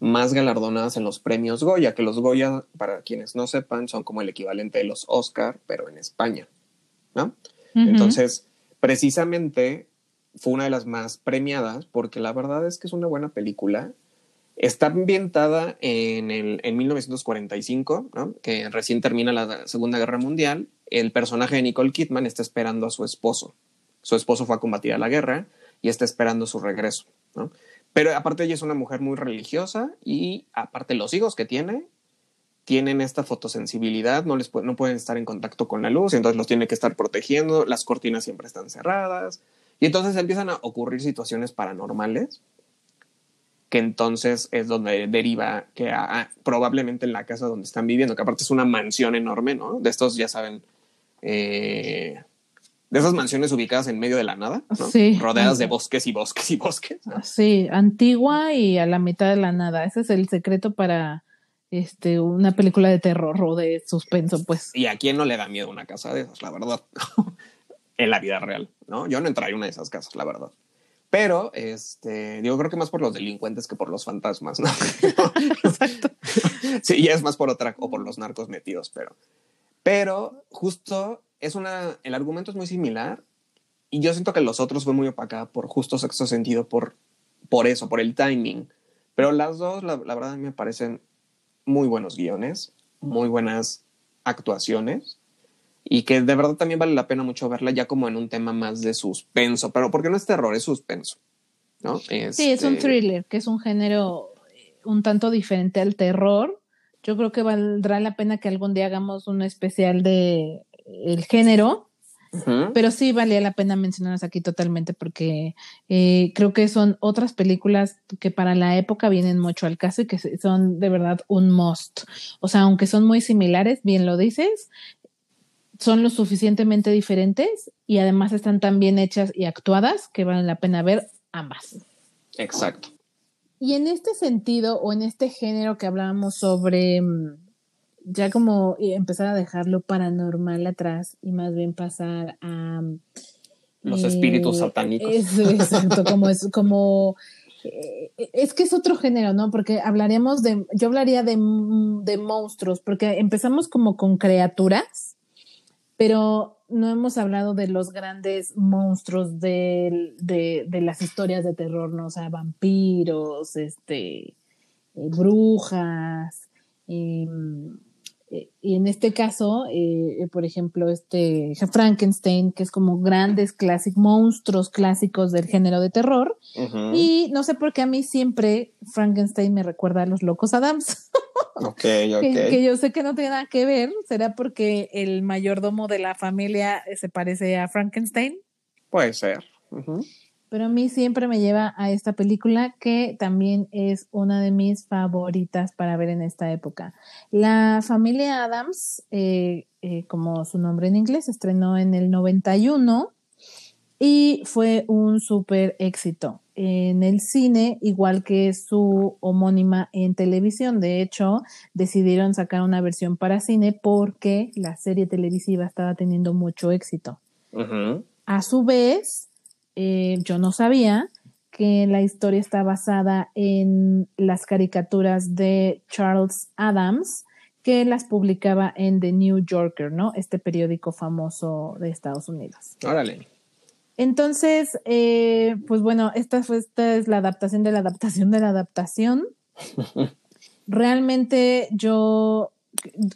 más galardonadas en los premios Goya, que los Goya, para quienes no sepan, son como el equivalente de los Oscar, pero en España, ¿no? Entonces, precisamente fue una de las más premiadas porque la verdad es que es una buena película. Está ambientada en, el, en 1945, ¿no? que recién termina la Segunda Guerra Mundial. El personaje de Nicole Kidman está esperando a su esposo. Su esposo fue a combatir a la guerra y está esperando su regreso. Pero aparte ella es una mujer muy religiosa y aparte los hijos que tiene tienen esta fotosensibilidad, no, les no pueden estar en contacto con la luz, entonces los tiene que estar protegiendo, las cortinas siempre están cerradas, y entonces empiezan a ocurrir situaciones paranormales, que entonces es donde deriva que ah, probablemente en la casa donde están viviendo, que aparte es una mansión enorme, ¿no? De estos, ya saben, eh, de esas mansiones ubicadas en medio de la nada, ¿no? Sí. rodeadas de bosques y bosques y bosques. ¿no? Sí, antigua y a la mitad de la nada. Ese es el secreto para este una película de terror o de suspenso, pues. ¿Y a quién no le da miedo una casa de esas, la verdad? *laughs* en la vida real, ¿no? Yo no entraría a una de esas casas, la verdad. Pero, este, digo, creo que más por los delincuentes que por los fantasmas, ¿no? *laughs* *laughs* Exacto. sí, ya es más por otra, o por los narcos metidos, pero. Pero, justo, es una, el argumento es muy similar, y yo siento que los otros fue muy opacada por justo sexto sentido, por, por eso, por el timing. Pero las dos, la, la verdad, me parecen muy buenos guiones, muy buenas actuaciones y que de verdad también vale la pena mucho verla ya como en un tema más de suspenso, pero porque no es terror, es suspenso, ¿no? Sí, es un Este, thriller, que es un género eh, un tanto diferente al terror. Yo creo que valdrá la pena que algún día hagamos un especial de el género, pero sí valía la pena mencionarlas aquí totalmente porque eh, creo que son otras películas que para la época vienen mucho al caso y que son de verdad un must. O sea, aunque son muy similares, bien lo dices, son lo suficientemente diferentes y además están tan bien hechas y actuadas que valen la pena ver ambas. Exacto. Y en este sentido, o en este género que hablábamos sobre mm, ya como eh, empezar a dejar lo paranormal atrás y más bien pasar a mm, Los eh, espíritus satánicos. es- exacto, como es como eh, es que es otro género, ¿no? Porque hablaríamos de, yo hablaría de, mm, de monstruos, porque empezamos como con criaturas, pero no hemos hablado de los grandes monstruos del- de, de las historias de terror, ¿no? O sea, vampiros, este, eh, brujas, em, eh, y en este caso, eh, eh, por ejemplo, este Frankenstein, que es como grandes clásicos, monstruos clásicos del género de terror. Y no sé por qué a mí siempre Frankenstein me recuerda a los locos Adams, Ok, *laughs* ok. que, que yo sé que no tiene nada que ver. ¿Será porque el mayordomo de la familia se parece a Frankenstein? Puede ser. Ujú. Pero a mí siempre me lleva a esta película que también es una de mis favoritas para ver en esta época. La familia Adams, eh, eh, como su nombre en inglés, estrenó en el 91 y fue un súper éxito en el cine, igual que su homónima en televisión. De hecho, decidieron sacar una versión para cine porque la serie televisiva estaba teniendo mucho éxito. A su vez, eh, yo no sabía que la historia está basada en las caricaturas de Charles Adams, que las publicaba en The New Yorker, ¿no? Este periódico famoso de Estados Unidos. Órale. Entonces, eh, pues bueno, esta, fue, esta es la adaptación de la adaptación de la adaptación. *laughs* Realmente yo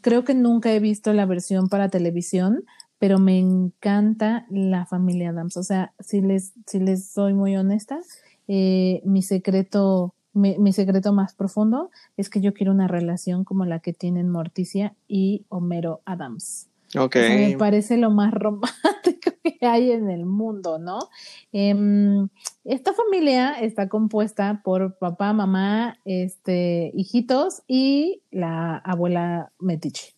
creo que nunca he visto la versión para televisión, pero me encanta la familia Adams. O sea, si les, si les soy muy honesta, eh, mi secreto, mi, mi secreto más profundo es que yo quiero una relación como la que tienen Morticia y Homero Adams. Ok. O sea, me parece lo más romántico que hay en el mundo, ¿no? Em, esta familia está compuesta por papá, mamá, este, hijitos y la abuela Metiche.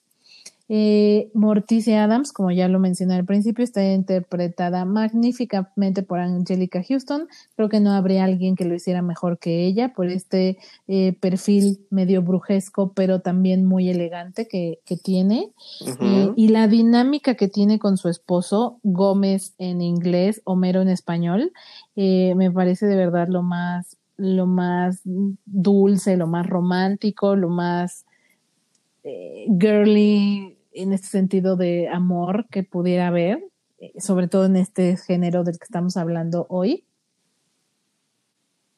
Eh, Morticia Adams, como ya lo mencioné al principio, está interpretada magníficamente por Angelica Houston. Creo que no habría alguien que lo hiciera mejor que ella por este eh, perfil medio brujesco, pero también muy elegante que, tiene. Eh, y la dinámica que tiene con su esposo, Gómez en inglés, Homero en español, me parece de verdad lo más lo más dulce, lo más romántico, lo más girly en este sentido de amor que pudiera haber, eh, sobre todo en este género del que estamos hablando hoy.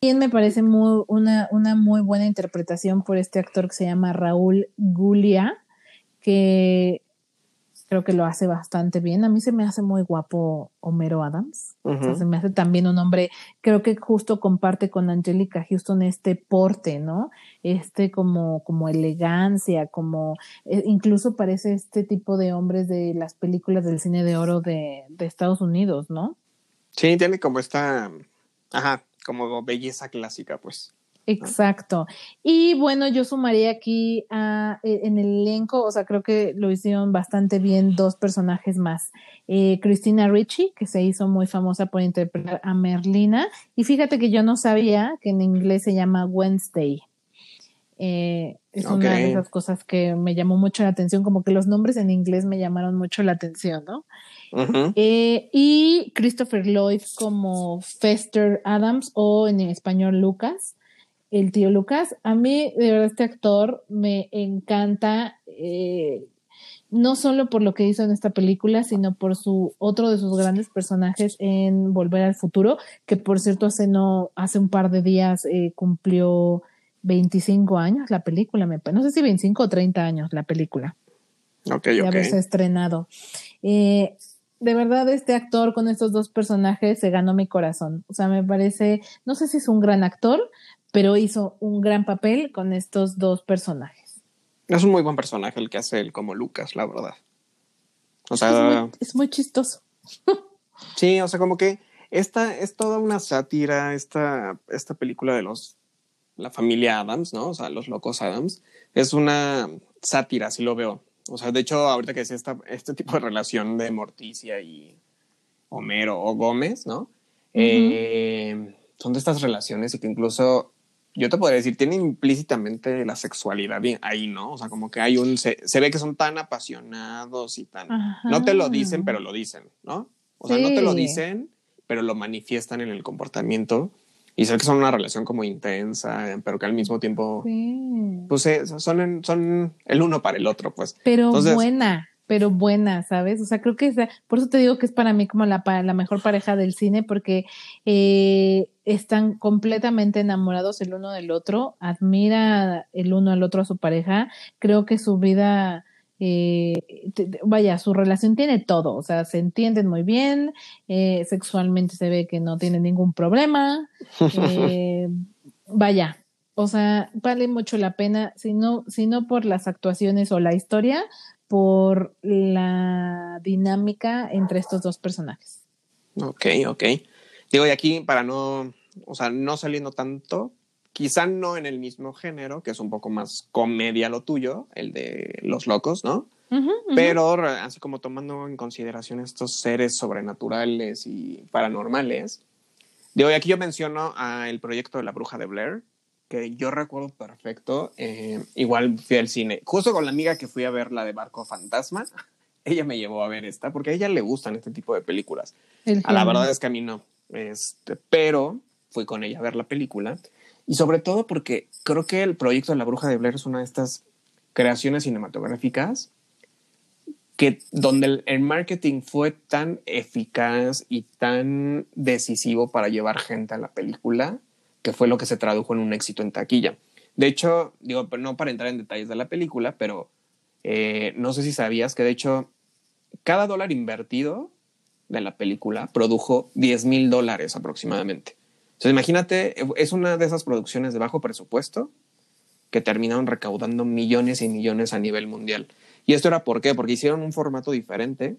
También me parece muy, una, una muy buena interpretación por este actor que se llama Raúl Gulia, que creo que lo hace bastante bien. A mí se me hace muy guapo Homero Adams. se me hace también un hombre, creo que justo comparte con Angelica Houston este porte, ¿no? Este como, como elegancia, como eh, incluso parece este tipo de hombres de las películas del cine de oro de, de Estados Unidos, ¿no? Sí, tiene como esta, ajá, como belleza clásica, pues. Exacto. Y bueno, yo sumaría aquí a, e, en el elenco, o sea, creo que lo hicieron bastante bien dos personajes más. Eh, Christina Ricci, que se hizo muy famosa por interpretar a Merlina. Y fíjate que yo no sabía que en inglés se llama Wednesday. Eh, es una de esas cosas que me llamó mucho la atención, como que los nombres en inglés me llamaron mucho la atención, ¿no? Eh, y Christopher Lloyd como Fester Adams o en español Lucas el tío Lucas. A mí, de verdad, este actor me encanta, eh, no solo por lo que hizo en esta película, sino por su otro de sus grandes personajes en Volver al Futuro, que por cierto hace, no, hace un par de días eh, cumplió 25 años la película, me, no sé si 25 o 30 años la película. Ok, ya ok. estrenado. Eh, de verdad, este actor con estos dos personajes se ganó mi corazón. O sea, me parece, no sé si es un gran actor, pero hizo un gran papel con estos dos personajes. Es un muy buen personaje el que hace él como Lucas, la verdad. O sea, es muy, chistoso. *laughs* sí, o sea, como que esta es toda una sátira, esta, esta película de los la familia Adams, ¿no? O sea, los locos Adams, es una sátira, así lo veo. O sea, de hecho, ahorita que decía esta, este tipo de relación de Morticia y Homero o Gómez, ¿no? Eh, son de estas relaciones y que incluso yo te podría decir, tiene implícitamente la sexualidad ahí, ¿no? O sea, como que hay un, se, ve que son tan apasionados y tan... No te lo dicen, pero lo dicen, ¿no? O sea, no te lo dicen, pero lo manifiestan en el comportamiento. Y sé que son una relación como intensa, pero que al mismo tiempo, pues eh, son, son el uno para el otro, pues. Pero buena pero buena, ¿sabes? O sea, creo que por eso te digo que es para mí como la, la mejor pareja del cine, porque eh, están completamente enamorados el uno del otro, admira el uno al otro a su pareja, creo que su vida... Eh, vaya, su relación tiene todo, o sea, se entienden muy bien, eh, sexualmente se ve que no tienen ningún problema, *laughs* vaya, o sea, vale mucho la pena, si no, si no por las actuaciones o la historia, por la dinámica entre estos dos personajes. Ok, ok. Digo, y aquí para no, o sea, no saliendo tanto, quizá no en el mismo género, que es un poco más comedia lo tuyo, el de los locos, ¿no? Pero así como tomando en consideración estos seres sobrenaturales y paranormales, digo, y aquí yo menciono a el proyecto de la bruja de Blair, que yo recuerdo perfecto. Eh, igual fui al cine, justo con la amiga que fui a ver la de Barco Fantasma. *laughs* Ella me llevó a ver esta porque a ella le gustan este tipo de películas. a la verdad es que a mí no. Este, pero fui con ella a ver la película y sobre todo porque creo que el proyecto de la Bruja de Blair es una de estas creaciones cinematográficas que donde el marketing fue tan eficaz y tan decisivo para llevar gente a la película que fue lo que se tradujo en un éxito en taquilla. De hecho, digo, no para entrar en detalles de la película, pero eh, no sé si sabías que de hecho cada dólar invertido de la película produjo 10 mil dólares aproximadamente. Entonces imagínate, es una de esas producciones de bajo presupuesto que terminaron recaudando millones y millones a nivel mundial. Y esto era por qué? Porque hicieron un formato diferente,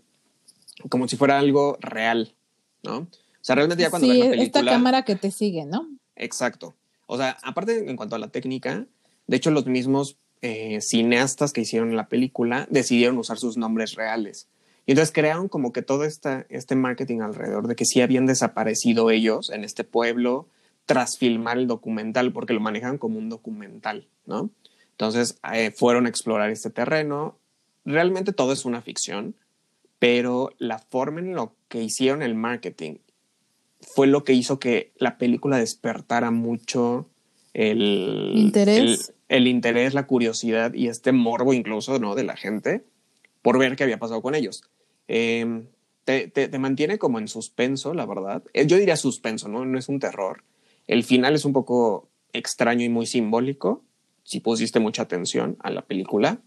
como si fuera algo real, ¿no? O sea, realmente ya cuando ves la película... esta cámara que te sigue, ¿no? Exacto. O sea, aparte en cuanto a la técnica, de hecho los mismos eh, cineastas que hicieron la película decidieron usar sus nombres reales. Y entonces crearon como que todo esta, este marketing alrededor de que sí habían desaparecido ellos en este pueblo tras filmar el documental, porque lo manejan como un documental, ¿no? Entonces eh, fueron a explorar este terreno. Realmente todo es una ficción, pero la forma en lo que hicieron el marketing fue lo que hizo que la película despertara mucho el interés, el, interés, la curiosidad y este morbo incluso, ¿no? De la gente por ver qué había pasado con ellos. Em, te, te, mantiene como en suspenso, la verdad. Eh, yo diría suspenso, ¿no? No es un terror. El final es un poco extraño y muy simbólico, si pusiste mucha atención a la película.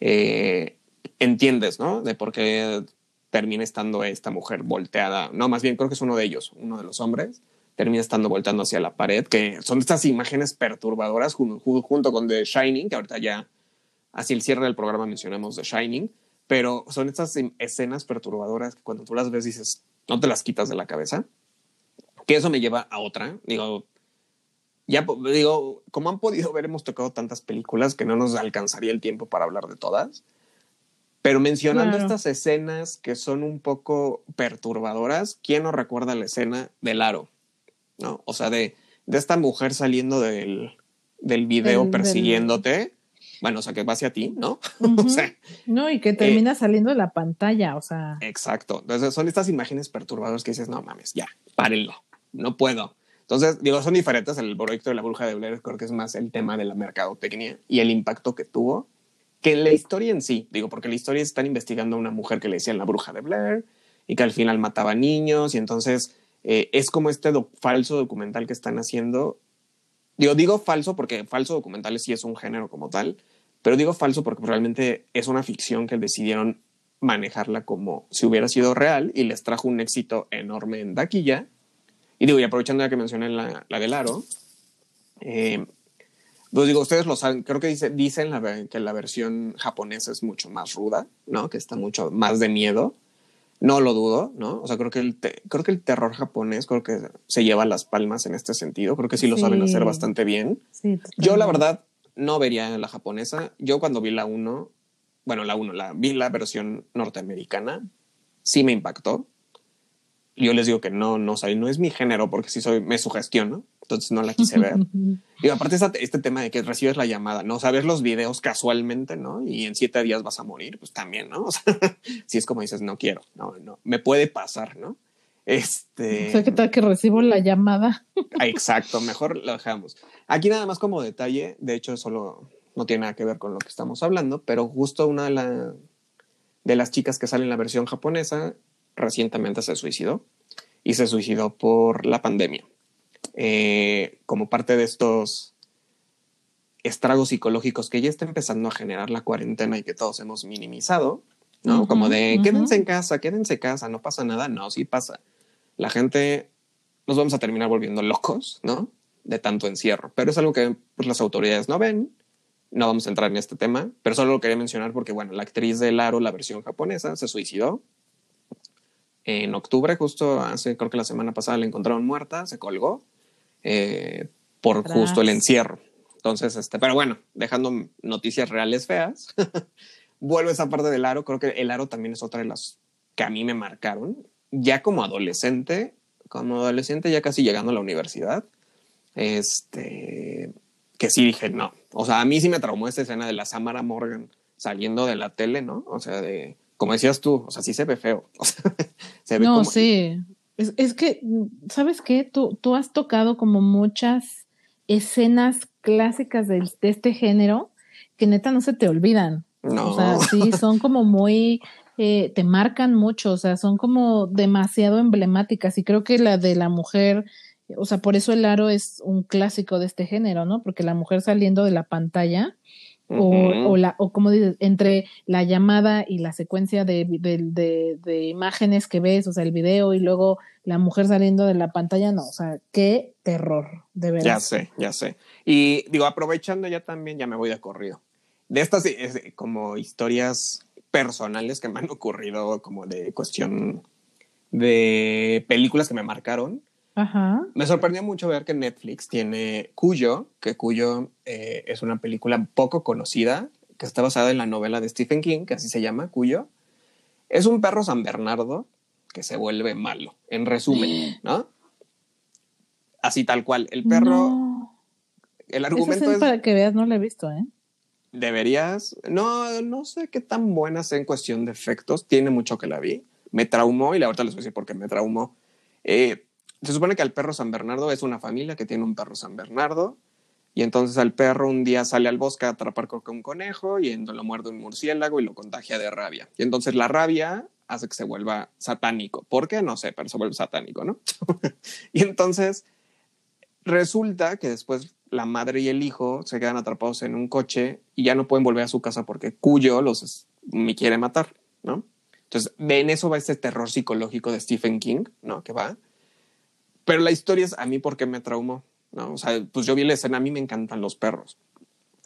Eh, entiendes, ¿no? De por qué termina estando esta mujer volteada. No, más bien creo que es uno de ellos, uno de los hombres, termina estando volteando hacia la pared, que son estas imágenes perturbadoras junto con The Shining, que ahorita ya hacia el cierre del programa mencionamos The Shining, pero son estas escenas perturbadoras que cuando tú las ves dices, no te las quitas de la cabeza. Que eso me lleva a otra. Digo, ya digo, como han podido ver, hemos tocado tantas películas que no nos alcanzaría el tiempo para hablar de todas. Pero mencionando estas escenas que son un poco perturbadoras, ¿quién nos recuerda la escena del aro? ¿No? O sea, de, de esta mujer saliendo del, del video persiguiéndote. Bueno, o sea, que va hacia ti, ¿no? *laughs* o sea, no, y que eh, termina saliendo de la pantalla, o sea. Exacto. Entonces son estas imágenes perturbadoras que dices, no mames, ya, párenlo, no puedo. Entonces, digo, son diferentes. El proyecto de la bruja de Blair creo que es más el tema de la mercadotecnia y el impacto que tuvo que la historia en sí, digo, porque la historia están investigando a una mujer que le decían la bruja de Blair y que al final mataba niños y entonces eh, es como este falso documental que están haciendo. Digo, digo falso porque falso documental sí es un género como tal, pero digo falso porque realmente es una ficción que decidieron manejarla como si hubiera sido real y les trajo un éxito enorme en taquilla. Y digo, y aprovechando ya que mencioné la, la del aro, eh, pues digo, ustedes lo saben, creo que dice, dicen que la versión japonesa es mucho más ruda, ¿no? Que está mucho más de miedo. No lo dudo, ¿no? O sea, creo que el, creo que el terror japonés creo que se lleva las palmas en este sentido. Creo que sí lo saben hacer bastante bien. Yo, la verdad, no vería la japonesa. Yo cuando vi la 1, bueno, la 1, la, vi la versión norteamericana, sí me impactó. Yo les digo que no, no, o no es mi género porque sí soy, me sugestiono entonces no la quise ver. *laughs* y aparte este tema de que recibes la llamada, ¿no? O los videos casualmente, ¿no? Y en siete días vas a morir, pues también, ¿no? *laughs* O sea, si es como dices, no quiero, no, no, me puede pasar, ¿no? Este. O sea, ¿qué tal que recibo la llamada? Ah, exacto, mejor lo dejamos. Aquí nada más como detalle, de hecho, solo no tiene nada que ver con lo que estamos hablando, pero justo una de, la, de las chicas que sale en la versión japonesa recientemente se suicidó y se suicidó por la pandemia. Eh, como parte de estos estragos psicológicos que ya está empezando a generar la cuarentena y que todos hemos minimizado, ¿no? como de quédense en casa, quédense en casa, no pasa nada. No, sí pasa. La gente nos vamos a terminar volviendo locos, ¿no? De tanto encierro. Pero es algo que pues, las autoridades no ven. No vamos a entrar en este tema, pero solo lo quería mencionar porque, bueno, la actriz de Laro, la versión japonesa, se suicidó. En octubre, justo hace, creo que la semana pasada la encontraron muerta, se colgó eh, por justo el encierro. Entonces, este, pero bueno, dejando noticias reales feas, *laughs* vuelvo a esa parte del aro. Creo que el aro también es otra de las que a mí me marcaron. Ya como adolescente, como adolescente, ya casi llegando a la universidad, este, que sí dije, no. O sea, a mí sí me traumó esta escena de la Samara Morgan saliendo de la tele, ¿no? O sea, de, como decías tú, o sea, sí se ve feo. *laughs* se ve no, sí. Es, es que, ¿sabes qué? Tú, tú has tocado como muchas escenas clásicas de, de este género que neta no se te olvidan. No. O sea, sí, *laughs* son como muy, eh, te marcan mucho, o sea, son como demasiado emblemáticas y creo que la de la mujer, o sea, por eso el aro es un clásico de este género, ¿no? Porque la mujer saliendo de la pantalla o, la, o como dices, entre la llamada y la secuencia de, de, imágenes que ves, o sea, el video y luego la mujer saliendo de la pantalla, no, o sea, qué terror, de verdad. Ya sé, ya sé. Y digo, aprovechando ya también, ya me voy de corrido. De estas como historias personales que me han ocurrido, como de cuestión de películas que me marcaron, Ajá. Me sorprendió mucho ver que Netflix tiene Cuyo, que Cuyo eh, es una película poco conocida, que está basada en la novela de Stephen King, que así se llama, Cuyo. Es un perro San Bernardo que se vuelve malo, en resumen, *gasps* ¿no? Así tal cual. El perro, No. el argumento sí, es... para que veas, no la he visto, ¿eh? Deberías, no, no sé qué tan buena sea en cuestión de efectos. Tiene mucho que la vi. Me traumó y la verdad les voy a decir por qué me traumó. Eh, se supone que el perro San Bernardo es una familia que tiene un perro San Bernardo y entonces al perro un día sale al bosque a atrapar que un conejo y lo muerde un murciélago y lo contagia de rabia. Y entonces la rabia hace que se vuelva satánico. ¿Por qué? No sé, pero se vuelve satánico, ¿no? *laughs* y entonces resulta que después la madre y el hijo se quedan atrapados en un coche y ya no pueden volver a su casa porque Cuyo los me quiere matar, ¿no? Entonces, en eso va este terror psicológico de Stephen King, ¿no? Que va. Pero la historia es a mí porque me traumó, ¿no? O sea, pues yo vi la escena, a mí me encantan los perros.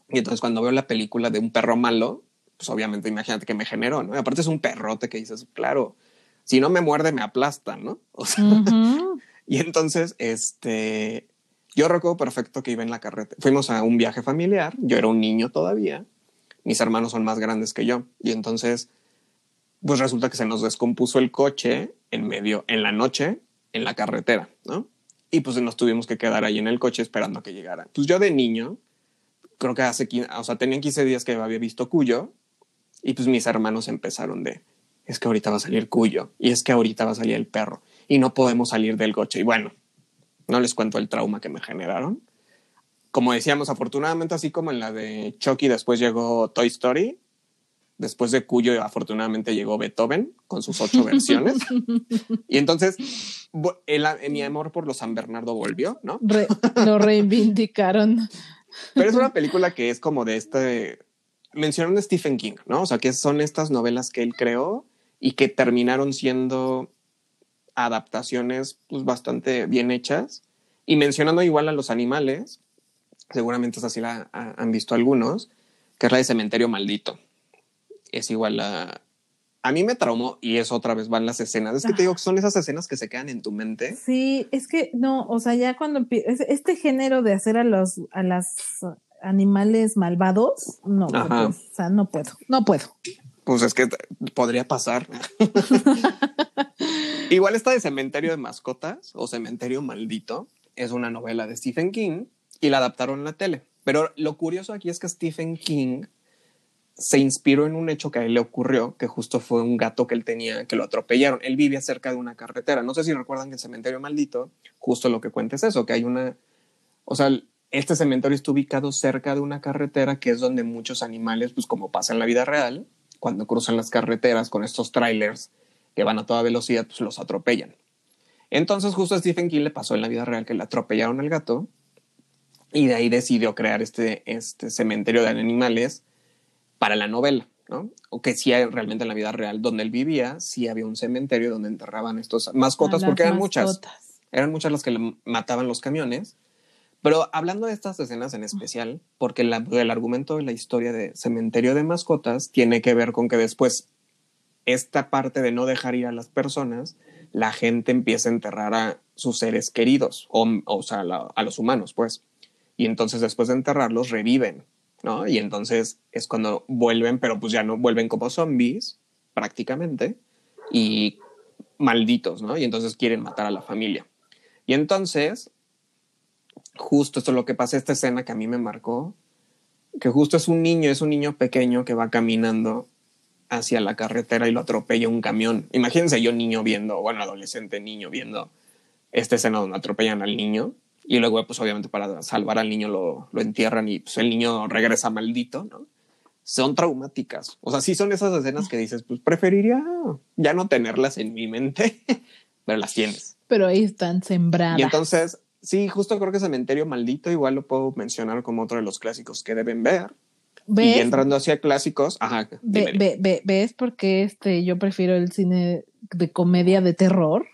Y entonces cuando veo la película de un perro malo, pues obviamente imagínate que me generó, ¿no? Y aparte es un perrote que dices, claro, si no me muerde me aplasta, ¿no? O sea, Ujú. *laughs* y entonces, este, yo recuerdo perfecto que iba en la carretera. Fuimos a un viaje familiar, yo era un niño todavía, mis hermanos son más grandes que yo, y entonces, pues resulta que se nos descompuso el coche en medio, en la noche, en la carretera, ¿no? Y pues nos tuvimos que quedar ahí en el coche esperando a que llegara. Pues yo de niño, creo que hace, 15 o sea, tenían 15 días que había visto Cuyo, y pues mis hermanos empezaron de, es que ahorita va a salir Cuyo, y es que ahorita va a salir el perro, y no podemos salir del coche. Y bueno, no les cuento el trauma que me generaron. Como decíamos, afortunadamente, así como en la de Chucky, después llegó Toy Story. Después de Cuyo, afortunadamente, llegó Beethoven con sus ocho versiones. *laughs* Y entonces, el- mi amor por los San Bernardo volvió, ¿no? Re- lo reivindicaron. Pero es una película que es como de este. Mencionaron Stephen King, ¿no? O sea, que son estas novelas que él creó y que terminaron siendo adaptaciones pues, bastante bien hechas. Y mencionando igual a los animales, seguramente esa sí la ha- han visto algunos, que es la de Cementerio Maldito. Es igual a. A mí me traumó y es otra vez van las escenas. Es que te digo que son esas escenas que se quedan en tu mente. Sí, es que no, o sea, ya cuando este género de hacer a los a las animales malvados, no, pues, o sea, no puedo, no puedo. Pues es que podría pasar. *laughs* Igual esta de Cementerio de Mascotas o Cementerio Maldito es una novela de Stephen King y la adaptaron en la tele. Pero lo curioso aquí es que Stephen King se inspiró en un hecho que a él le ocurrió, que justo fue un gato que él tenía, que lo atropellaron. Él vivía cerca de una carretera. No sé si recuerdan que el Cementerio Maldito, justo lo que cuenta es eso, que hay una... O sea, este cementerio está ubicado cerca de una carretera que es donde muchos animales, pues como pasa en la vida real, cuando cruzan las carreteras con estos trailers que van a toda velocidad, pues los atropellan. Entonces justo a Stephen King le pasó en la vida real que le atropellaron al gato y de ahí decidió crear este, este cementerio de animales para la novela, ¿no? O que sí realmente en la vida real donde él vivía, sí había un cementerio donde enterraban estos mascotas, porque eran muchas eran muchas las que le mataban los camiones. Pero hablando de estas escenas en especial, porque la- el argumento de la historia de Cementerio de Mascotas tiene que ver con que después esta parte de no dejar ir a las personas, la gente empieza a enterrar a sus seres queridos, o, o sea, la- a los humanos, pues. Y entonces después de enterrarlos, reviven, ¿no? Y entonces es cuando vuelven, pero pues ya no vuelven como zombies, prácticamente, y malditos, ¿no? Y entonces quieren matar a la familia. Y entonces, justo esto es lo que pasa, esta escena que a mí me marcó, que justo es un niño, es un niño pequeño que va caminando hacia la carretera y lo atropella un camión. Imagínense yo niño viendo, bueno, adolescente niño viendo esta escena donde atropellan al niño y luego pues obviamente para salvar al niño lo, lo entierran y pues el niño regresa maldito, ¿no? Son traumáticas. O sea, sí son esas escenas que dices, pues preferiría ya no tenerlas en mi mente, *laughs* pero las tienes. Pero ahí están sembradas. Y entonces, sí, justo creo que Cementerio Maldito igual lo puedo mencionar como otro de los clásicos que deben ver. ¿Ves? Y entrando hacia clásicos, ajá. Ve- ve- ve- ¿Ves por qué este, yo prefiero el cine de comedia de terror?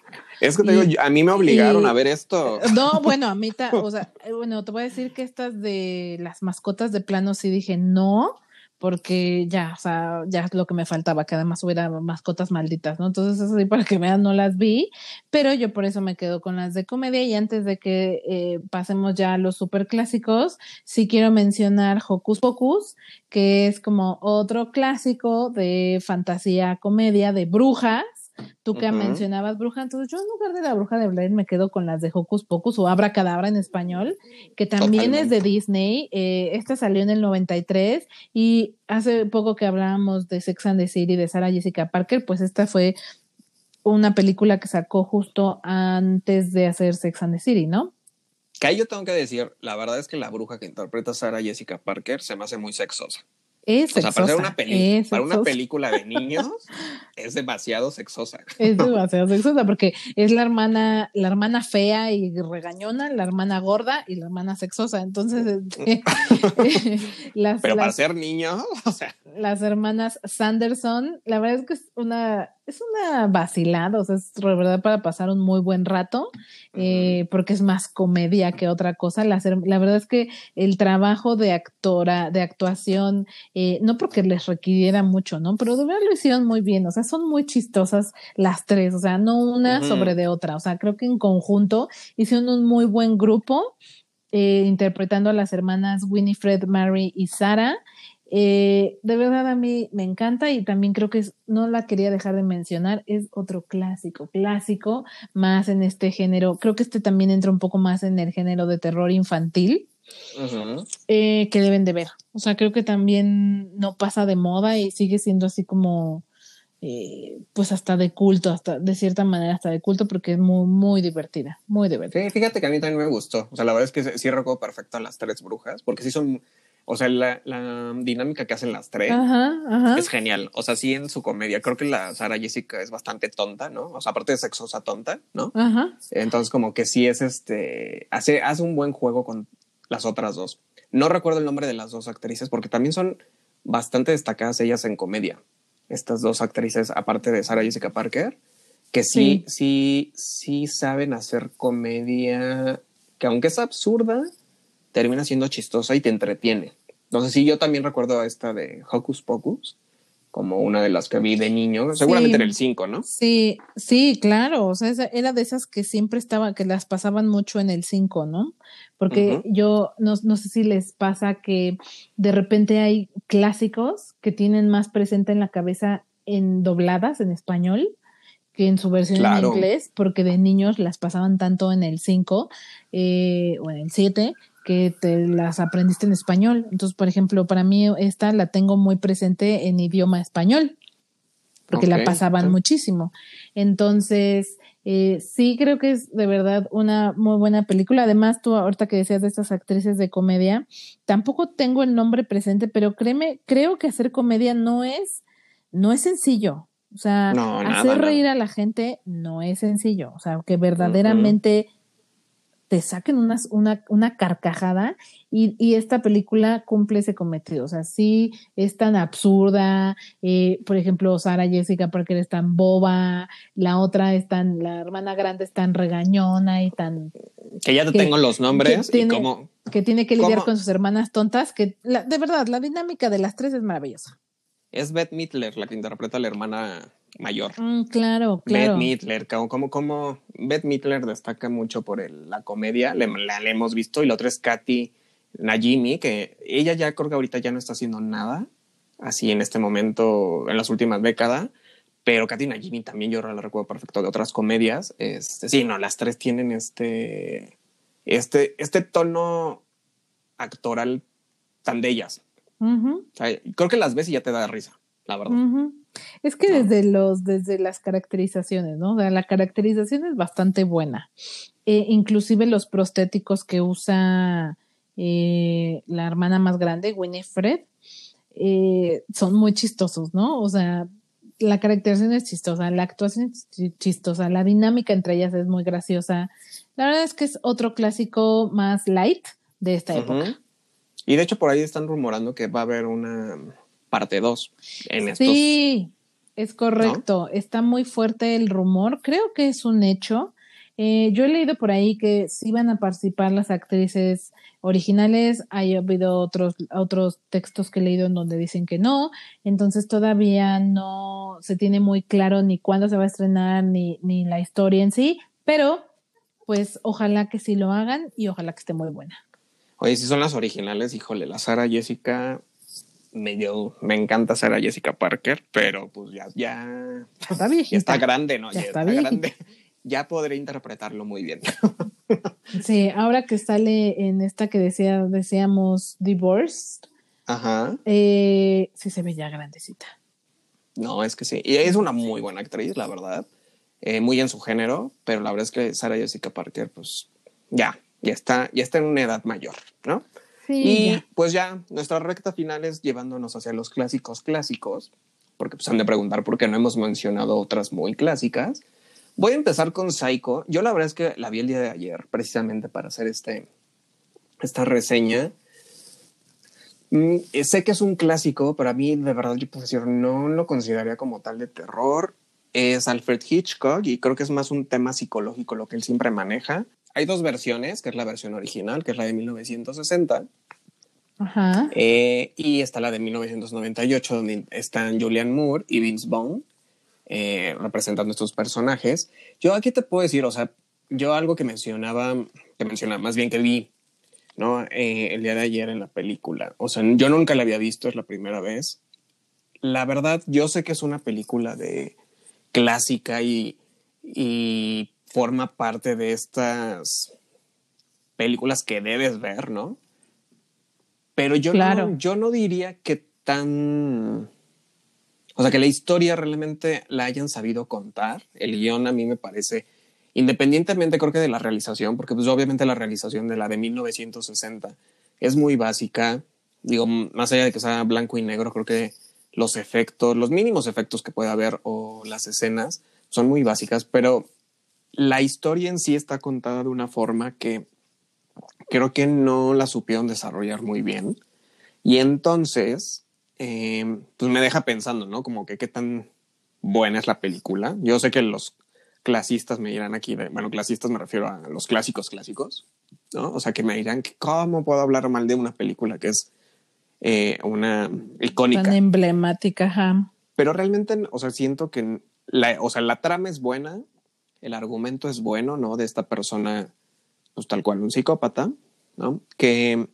Es que te y- digo, a mí me obligaron y- a ver esto. *laughs* No, bueno, a mí, ta- o sea, *laughs* eh, bueno, te voy a decir que estas de las mascotas de plano sí dije no, porque ya, o sea, ya es lo que me faltaba, que además hubiera mascotas malditas, ¿no? Entonces, eso sí, para que vean, no las vi, pero yo por eso me quedo con las de comedia y antes de que eh, pasemos ya a los super clásicos, sí quiero mencionar Hocus Pocus, que es como otro clásico de fantasía comedia de brujas Tú que mencionabas bruja, entonces yo en lugar de la bruja de Blair me quedo con las de Hocus Pocus o Abra Cadabra en español, que también es de Disney. Eh, esta salió en el 93 y hace poco que hablábamos de Sex and the City de Sarah Jessica Parker, pues esta fue una película que sacó justo antes de hacer Sex and the City, ¿no? Que ahí yo tengo que decir, la verdad es que la bruja que interpreta Sarah Jessica Parker se me hace muy sexosa. Es sexosa. para, una para una película de *laughs* niños es demasiado sexosa. Es *laughs* demasiado sexosa porque es la hermana, la hermana fea y regañona, la hermana gorda y la hermana sexosa. Entonces, este, *laughs* las, pero para ser niño, o sea. Las hermanas Sanderson, la verdad es que es una es una vacilada, o sea, es de verdad para pasar un muy buen rato, eh, porque es más comedia que otra cosa. La, la, verdad es que el trabajo de actora, de actuación, eh, no porque les requiriera mucho, ¿no? Pero de verdad lo hicieron muy bien, o sea, son muy chistosas las tres, o sea, no una sobre de otra, o sea, creo que en conjunto hicieron un muy buen grupo. Eh, interpretando a las hermanas Winifred, Mary y Sarah. Eh, de verdad a mí me encanta y también creo que es, no la quería dejar de mencionar, es otro clásico, clásico, más en este género, creo que este también entra un poco más en el género de terror infantil. Eh, que deben de ver. O sea, creo que también no pasa de moda y sigue siendo así como, eh, pues hasta de culto, hasta de cierta manera hasta de culto porque es muy, muy divertida, muy divertida. Sí, fíjate que a mí también me gustó. O sea, la verdad es que sí recuerdo perfecto a las tres brujas porque sí son o sea, la, la, dinámica que hacen las tres es genial. O sea, sí en su comedia. Creo que la Sara Jessica es bastante tonta, ¿no? O sea, aparte de sexosa tonta, ¿no? Entonces, como que sí es este. Hace, hace un buen juego con las otras dos. No recuerdo el nombre de las dos actrices porque también son bastante destacadas ellas en comedia. Estas dos actrices, aparte de Sara Jessica Parker, que sí, sí, sí saben hacer comedia que aunque es absurda, termina siendo chistosa y te entretiene. Entonces, sí, yo también recuerdo a esta de Hocus Pocus como una de las que vi de niño, seguramente en el 5, ¿no? Sí, sí, claro, o sea, era de esas que siempre estaba, que las pasaban mucho en el 5, ¿no? Porque yo no, no, sé si les pasa que de repente hay clásicos que tienen más presente en la cabeza en dobladas en español que en su versión en inglés, porque de niños las pasaban tanto en el 5 eh, o en el 7 que te las aprendiste en español. Entonces, por ejemplo, para mí esta la tengo muy presente en idioma español, porque la pasaban muchísimo. Entonces, eh, sí creo que es de verdad una muy buena película. Además, tú ahorita que decías de estas actrices de comedia, tampoco tengo el nombre presente, pero créeme, creo que hacer comedia no es, no es sencillo. O sea, hacer reír a la gente no es sencillo. O sea, que verdaderamente te saquen unas, una, una carcajada y, y, esta película cumple ese cometido. O sea, sí es tan absurda. Eh, por ejemplo, Sara Jessica Parker es tan boba, la otra es tan, la hermana grande es tan regañona y tan. Que ya te tengo los nombres que tiene, y cómo. Que tiene que lidiar con sus hermanas tontas, que de verdad, la dinámica de las tres es maravillosa. Es Beth Midler la que interpreta a la hermana mayor. Mm, claro, claro. Beth Midler, como, como, Beth Midler destaca mucho por la comedia, la, hemos visto, y la otra es Katy Najimi, que ella ya creo que ahorita ya no está haciendo nada, así en este momento, en las últimas décadas, pero Katy Najimi también yo la recuerdo perfecto de otras comedias. Este, sí, no, las tres tienen este, este, este tono actoral tan de ellas. creo que las ves y ya te da risa, la verdad. Es que desde los, desde las caracterizaciones, ¿no? O sea, la caracterización es bastante buena. Eh, inclusive los prostéticos que usa eh, la hermana más grande, Winifred, eh, son muy chistosos, ¿no? O sea, la caracterización es chistosa, la actuación es chistosa, la dinámica entre ellas es muy graciosa. La verdad es que es otro clásico más light de esta época. Y de hecho por ahí están rumorando que va a haber una parte 2 en estos. Sí, es correcto. Está muy fuerte el rumor. Creo que es un hecho. Eh, yo he leído por ahí que sí van a participar las actrices originales, hay habido otros, otros textos que he leído en donde dicen que no, entonces todavía no se tiene muy claro ni cuándo se va a estrenar ni, ni la historia en sí, pero pues ojalá que sí lo hagan y ojalá que esté muy buena. Oye, si son las originales, híjole, la Sara Jessica medio, me encanta Sara Jessica Parker, pero pues ya, ya, está, ya está grande, ¿no? Ya, está, grande. Ya podré interpretarlo muy bien. *laughs* sí, ahora que sale en esta que decía, decíamos Divorce. Ajá. Eh, sí se ve ya grandecita. No, es que sí. Y es una muy buena actriz, la verdad. Eh, muy en su género, pero la verdad es que Sara Jessica Parker, pues ya, ya está, ya está en una edad mayor, ¿no? Y pues ya, nuestra recta final es llevándonos hacia los clásicos clásicos, porque pues han de preguntar por qué no hemos mencionado otras muy clásicas. Voy a empezar con Psycho. Yo la verdad es que la vi el día de ayer, precisamente para hacer este, esta reseña. Mm, sé que es un clásico, pero a mí de verdad yo puedo decir, no lo consideraría como tal de terror. Es Alfred Hitchcock y creo que es más un tema psicológico lo que él siempre maneja. Hay dos versiones, que es la versión original, que es la de 1960. Ajá. Eh, y está la de 1998, donde están Julian Moore y Vince Vaughn eh, representando estos personajes. Yo aquí te puedo decir, o sea, yo algo que mencionaba, que mencionaba, más bien que vi, ¿no? Eh, el día de ayer en la película. O sea, yo nunca la había visto, es la primera vez. La verdad, yo sé que es una película de clásica y, y forma parte de estas películas que debes ver, ¿no? Pero yo, no, yo no diría que tan... O sea, que la historia realmente la hayan sabido contar. El guion a mí me parece, independientemente creo que de la realización, porque pues obviamente la realización de la de 1960 es muy básica. Digo, más allá de que sea blanco y negro, creo que los efectos, los mínimos efectos que puede haber o las escenas son muy básicas, pero la historia en sí está contada de una forma que creo que no la supieron desarrollar muy bien. Y entonces, eh, pues me deja pensando, ¿no? Como que qué tan buena es la película. Yo sé que los clasistas me dirán aquí, de, bueno, clasistas me refiero a los clásicos clásicos, ¿no? O sea, que me dirán que cómo puedo hablar mal de una película que es eh, una icónica. Tan emblemática, ajá. Pero realmente, o sea, siento que la, o sea, la trama es buena, el argumento es bueno, ¿no? De esta persona, pues tal cual, un psicópata, ¿no? Que,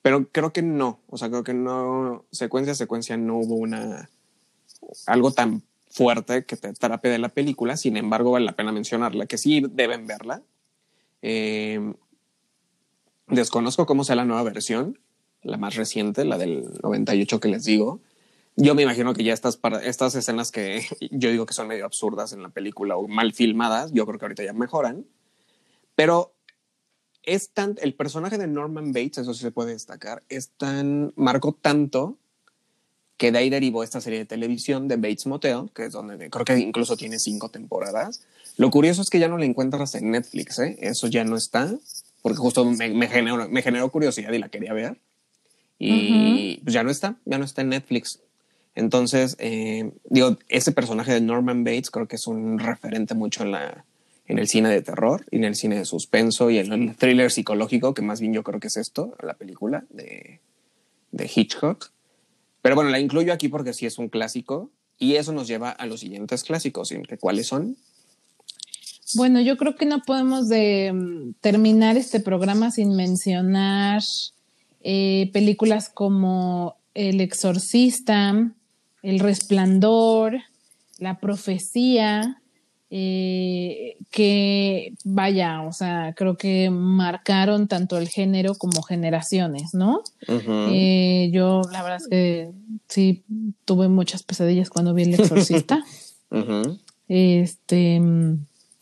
pero creo que no, o sea, creo que no, secuencia a secuencia no hubo una, algo tan fuerte que te de la película, sin embargo vale la pena mencionarla, que sí deben verla. Eh, desconozco cómo sea la nueva versión, la más reciente, la del 98 que les digo, yo me imagino que ya estas, estas escenas que *laughs* yo digo que son medio absurdas en la película o mal filmadas, yo creo que ahorita ya mejoran. Pero es tan, el personaje de Norman Bates, eso sí se puede destacar, es tan, marcó tanto que de ahí derivó esta serie de televisión de Bates Motel, que es donde creo que incluso tiene cinco temporadas. Lo curioso es que ya no la encuentras en Netflix, ¿eh? eso ya no está, porque justo me, me, generó, me generó curiosidad y la quería ver. Y pues ya no está, ya no está en Netflix. Entonces, eh, digo, ese personaje de Norman Bates creo que es un referente mucho en, la, en el cine de terror y en el cine de suspenso y en el thriller psicológico, que más bien yo creo que es esto, la película de, de Hitchcock. Pero bueno, la incluyo aquí porque sí es un clásico y eso nos lleva a los siguientes clásicos. ¿Cuáles son? Bueno, yo creo que no podemos de, mm, terminar este programa sin mencionar eh, películas como El Exorcista, el resplandor, la profecía, eh, que vaya, o sea, creo que marcaron tanto el género como generaciones, ¿no? Eh, yo la verdad es que sí tuve muchas pesadillas cuando vi El Exorcista. *laughs* Este.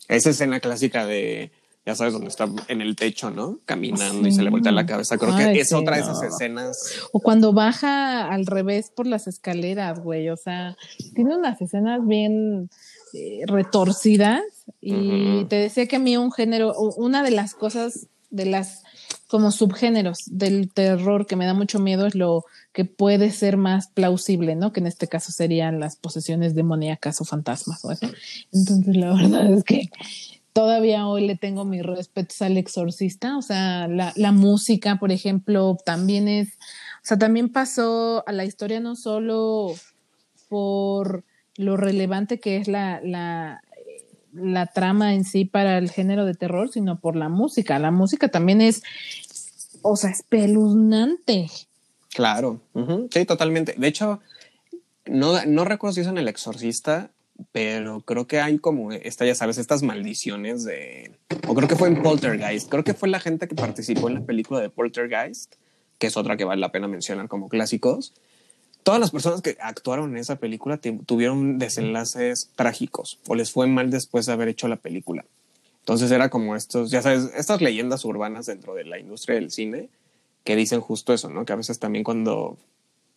Esa escena clásica de ya sabes, dónde está en el techo, ¿no? Caminando y se le voltea la cabeza. Creo que es otra de esas escenas. O cuando baja al revés por las escaleras, güey. O sea, tiene unas escenas bien eh, retorcidas. Y te decía que a mí un género, una de las cosas, de las como subgéneros del terror que me da mucho miedo es lo que puede ser más plausible, ¿no? Que en este caso serían las posesiones demoníacas o fantasmas. Entonces, la verdad es que todavía hoy le tengo mis respetos al exorcista, o sea, la, la música, por ejemplo, también es, o sea, también pasó a la historia no solo por lo relevante que es la, la, la trama en sí para el género de terror, sino por la música. La música también es, o sea, espeluznante. Claro, sí, totalmente. De hecho, no, no recuerdo si es en El Exorcista, pero creo que hay como esta, ya sabes, estas maldiciones de. O creo que fue en Poltergeist. Creo que fue la gente que participó en la película de Poltergeist, que es otra que vale la pena mencionar como clásicos. Todas las personas que actuaron en esa película tuvieron desenlaces trágicos o les fue mal después de haber hecho la película. Entonces era como estos, ya sabes, estas leyendas urbanas dentro de la industria del cine que dicen justo eso, ¿no? Que a veces también cuando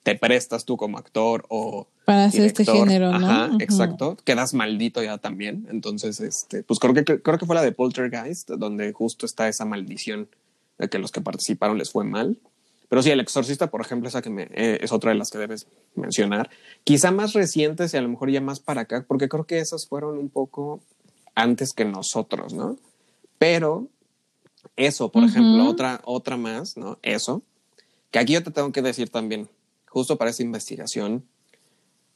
te prestas tú como actor o para hacer este género, ¿no? Ajá, exacto, quedas maldito ya también. Entonces, este, pues creo que creo que fue la de Poltergeist donde justo está esa maldición de que los que participaron les fue mal. Pero sí, El Exorcista, por ejemplo, esa que me, eh, es otra de las que debes mencionar. Quizá más recientes y a lo mejor ya más para acá, porque creo que esas fueron un poco antes que nosotros, ¿no? Pero eso, por ejemplo, otra, otra más, ¿no? Eso, que aquí yo te tengo que decir también, justo para esa investigación,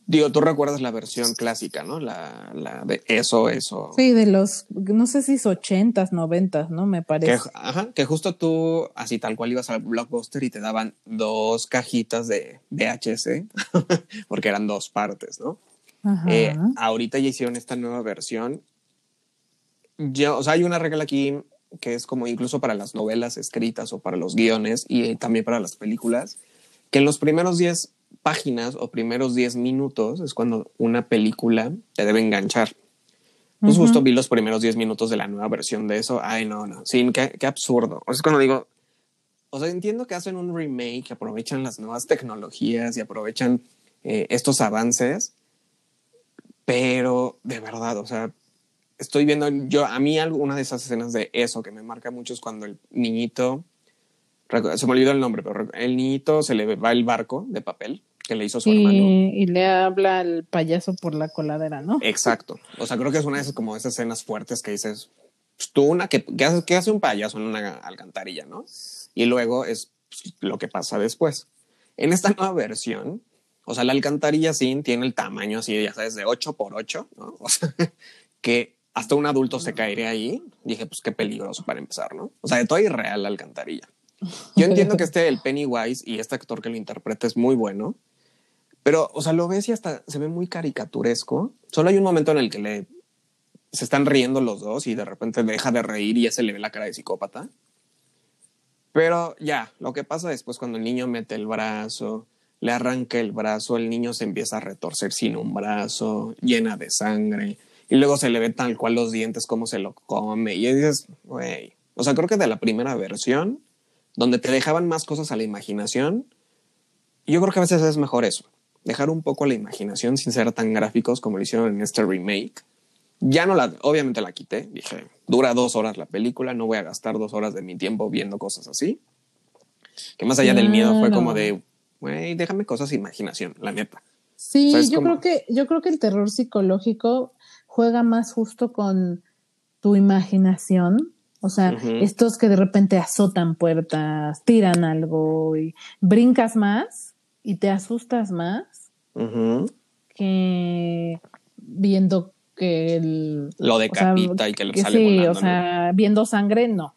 digo, tú recuerdas la versión clásica, ¿no? La, la de eso, eso. Sí, de los, no sé si es ochentas, noventas, ¿no? Me parece. Que, ajá, que justo tú, así tal cual ibas al blockbuster y te daban dos cajitas de VHS, *laughs* porque eran dos partes, ¿no? Ajá. Eh, ahorita ya hicieron esta nueva versión. Yo, o sea, hay una regla aquí que es como incluso para las novelas escritas o para los guiones y también para las películas, que en los primeros 10 páginas o primeros 10 minutos es cuando una película te debe enganchar. Pues justo vi los primeros 10 minutos de la nueva versión de eso. Ay, no, no. Sí, qué, qué absurdo. O sea, es cuando digo, o sea, entiendo que hacen un remake, aprovechan las nuevas tecnologías y aprovechan eh, estos avances, pero de verdad, o sea, estoy viendo yo, a mí una de esas escenas de eso que me marca mucho es cuando el niñito se me olvidó el nombre, pero el niñito se le va el barco de papel que le hizo su hermano. Y le habla al payaso por la coladera, ¿no? Exacto. O sea, creo que es una de esas como esas escenas fuertes que dices, pues, tú una, que, hace, hace un payaso en una alcantarilla, ¿no? Y luego es pues, lo que pasa después. En esta nueva versión, o sea, la alcantarilla sí tiene el tamaño así, ya sabes, de 8 por 8, ¿no? *laughs* O sea, que hasta un adulto se caería ahí. Dije, pues qué peligroso para empezar, ¿no? O sea, de todo irreal la alcantarilla. Yo entiendo que este, el Pennywise y este actor que lo interpreta es muy bueno, pero, o sea, lo ves y hasta se ve muy caricaturesco. Solo hay un momento en el que le se están riendo los dos y de repente deja de reír y ya se le ve la cara de psicópata. Pero ya, lo que pasa después cuando el niño mete el brazo, le arranca el brazo, el niño se empieza a retorcer sin un brazo, llena de sangre, y luego se le ve tal cual los dientes, como se lo come, y dices, güey, o sea, creo que de la primera versión donde te dejaban más cosas a la imaginación. yo creo que a veces es mejor eso, dejar un poco la imaginación sin ser tan gráficos como lo hicieron en este remake. Ya no la, obviamente la quité, dije, dura dos horas la película, no voy a gastar dos horas de mi tiempo viendo cosas así. Que más allá del miedo fue como de, güey, déjame cosas imaginación, la neta. Sí, yo creo que, yo creo que el terror psicológico juega más justo con tu imaginación o sea, estos que de repente azotan puertas, tiran algo y brincas más y te asustas más que viendo que el... Lo decapita y que le sale Sí, o sea, viendo sangre, no.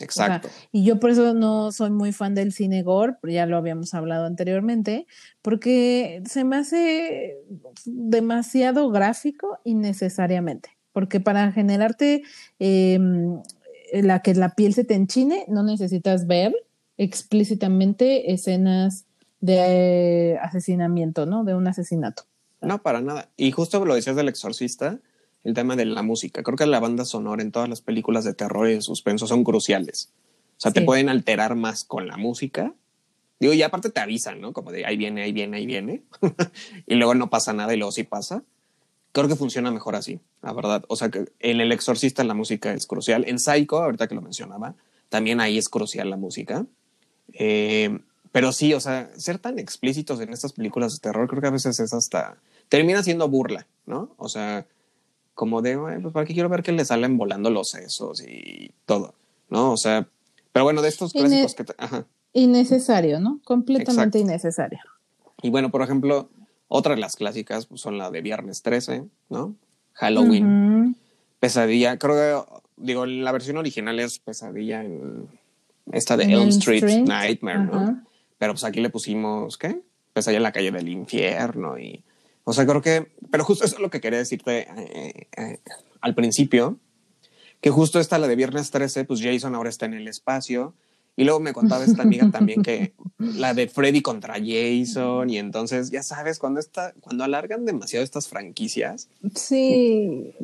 Exacto. y yo por eso no soy muy fan del cine gore, ya lo habíamos hablado anteriormente, porque se me hace demasiado gráfico innecesariamente. Porque para generarte eh, la que la piel se te enchine, no necesitas ver explícitamente escenas de asesinamiento, ¿no? De un asesinato. No, para nada. Y justo lo decías del exorcista, el tema de la música. Creo que la banda sonora en todas las películas de terror y de suspenso son cruciales. O sea, te pueden alterar más con la música. Digo, y aparte te avisan, ¿no? Como de ahí viene, ahí viene, ahí viene. *laughs* y luego no pasa nada y luego sí pasa creo que funciona mejor así, la verdad. O sea, que en El Exorcista la música es crucial. En Psycho, ahorita que lo mencionaba, también ahí es crucial la música. Eh, pero sí, o sea, ser tan explícitos en estas películas de terror, creo que a veces es hasta. termina siendo burla, ¿no? O sea, como de, pues para qué quiero ver que le salen volando los sesos y todo, ¿no? O sea, pero bueno, de estos clásicos que... Ajá. Innecesario, ¿no? Completamente innecesario. Y bueno, por ejemplo, otra de las clásicas pues, son la de Viernes 13, ¿no? Halloween, Pesadilla, creo que, digo, la versión original es Pesadilla en esta de Elm Street, Nightmare, ¿no? Pero pues aquí le pusimos, ¿qué? Pesadilla en la calle del infierno y... O sea, creo que, pero justo eso es lo que quería decirte eh, eh, al principio, que justo esta, la de Viernes 13, pues Jason ahora está en el espacio. Y luego me contaba esta amiga también que *laughs* la de Freddy contra Jason. Y entonces, ya sabes, cuando, está, cuando alargan demasiado estas franquicias. Sí.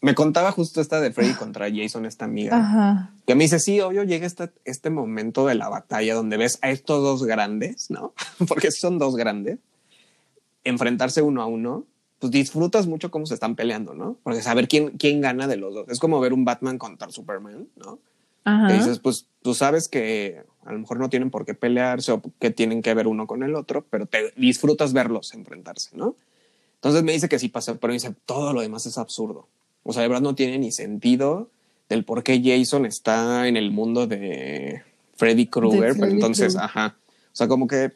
Me contaba justo esta de Freddy contra Jason, esta amiga. Ajá. Que me dice, sí, obvio, llega este, este momento de la batalla donde ves a estos dos grandes, ¿no? *laughs* Porque son dos grandes, enfrentarse uno a uno pues disfrutas mucho cómo se están peleando, ¿no? Porque saber quién, quién gana de los dos. Es como ver un Batman contra Superman, ¿no? Ajá. dices, pues tú sabes que a lo mejor no tienen por qué pelearse o que tienen que ver uno con el otro, pero te disfrutas verlos enfrentarse, ¿no? Entonces me dice que sí pasa, pero me dice, todo lo demás es absurdo. O sea, de verdad no tiene ni sentido del por qué Jason está en el mundo de Freddy Krueger. entonces, ajá. O sea, como que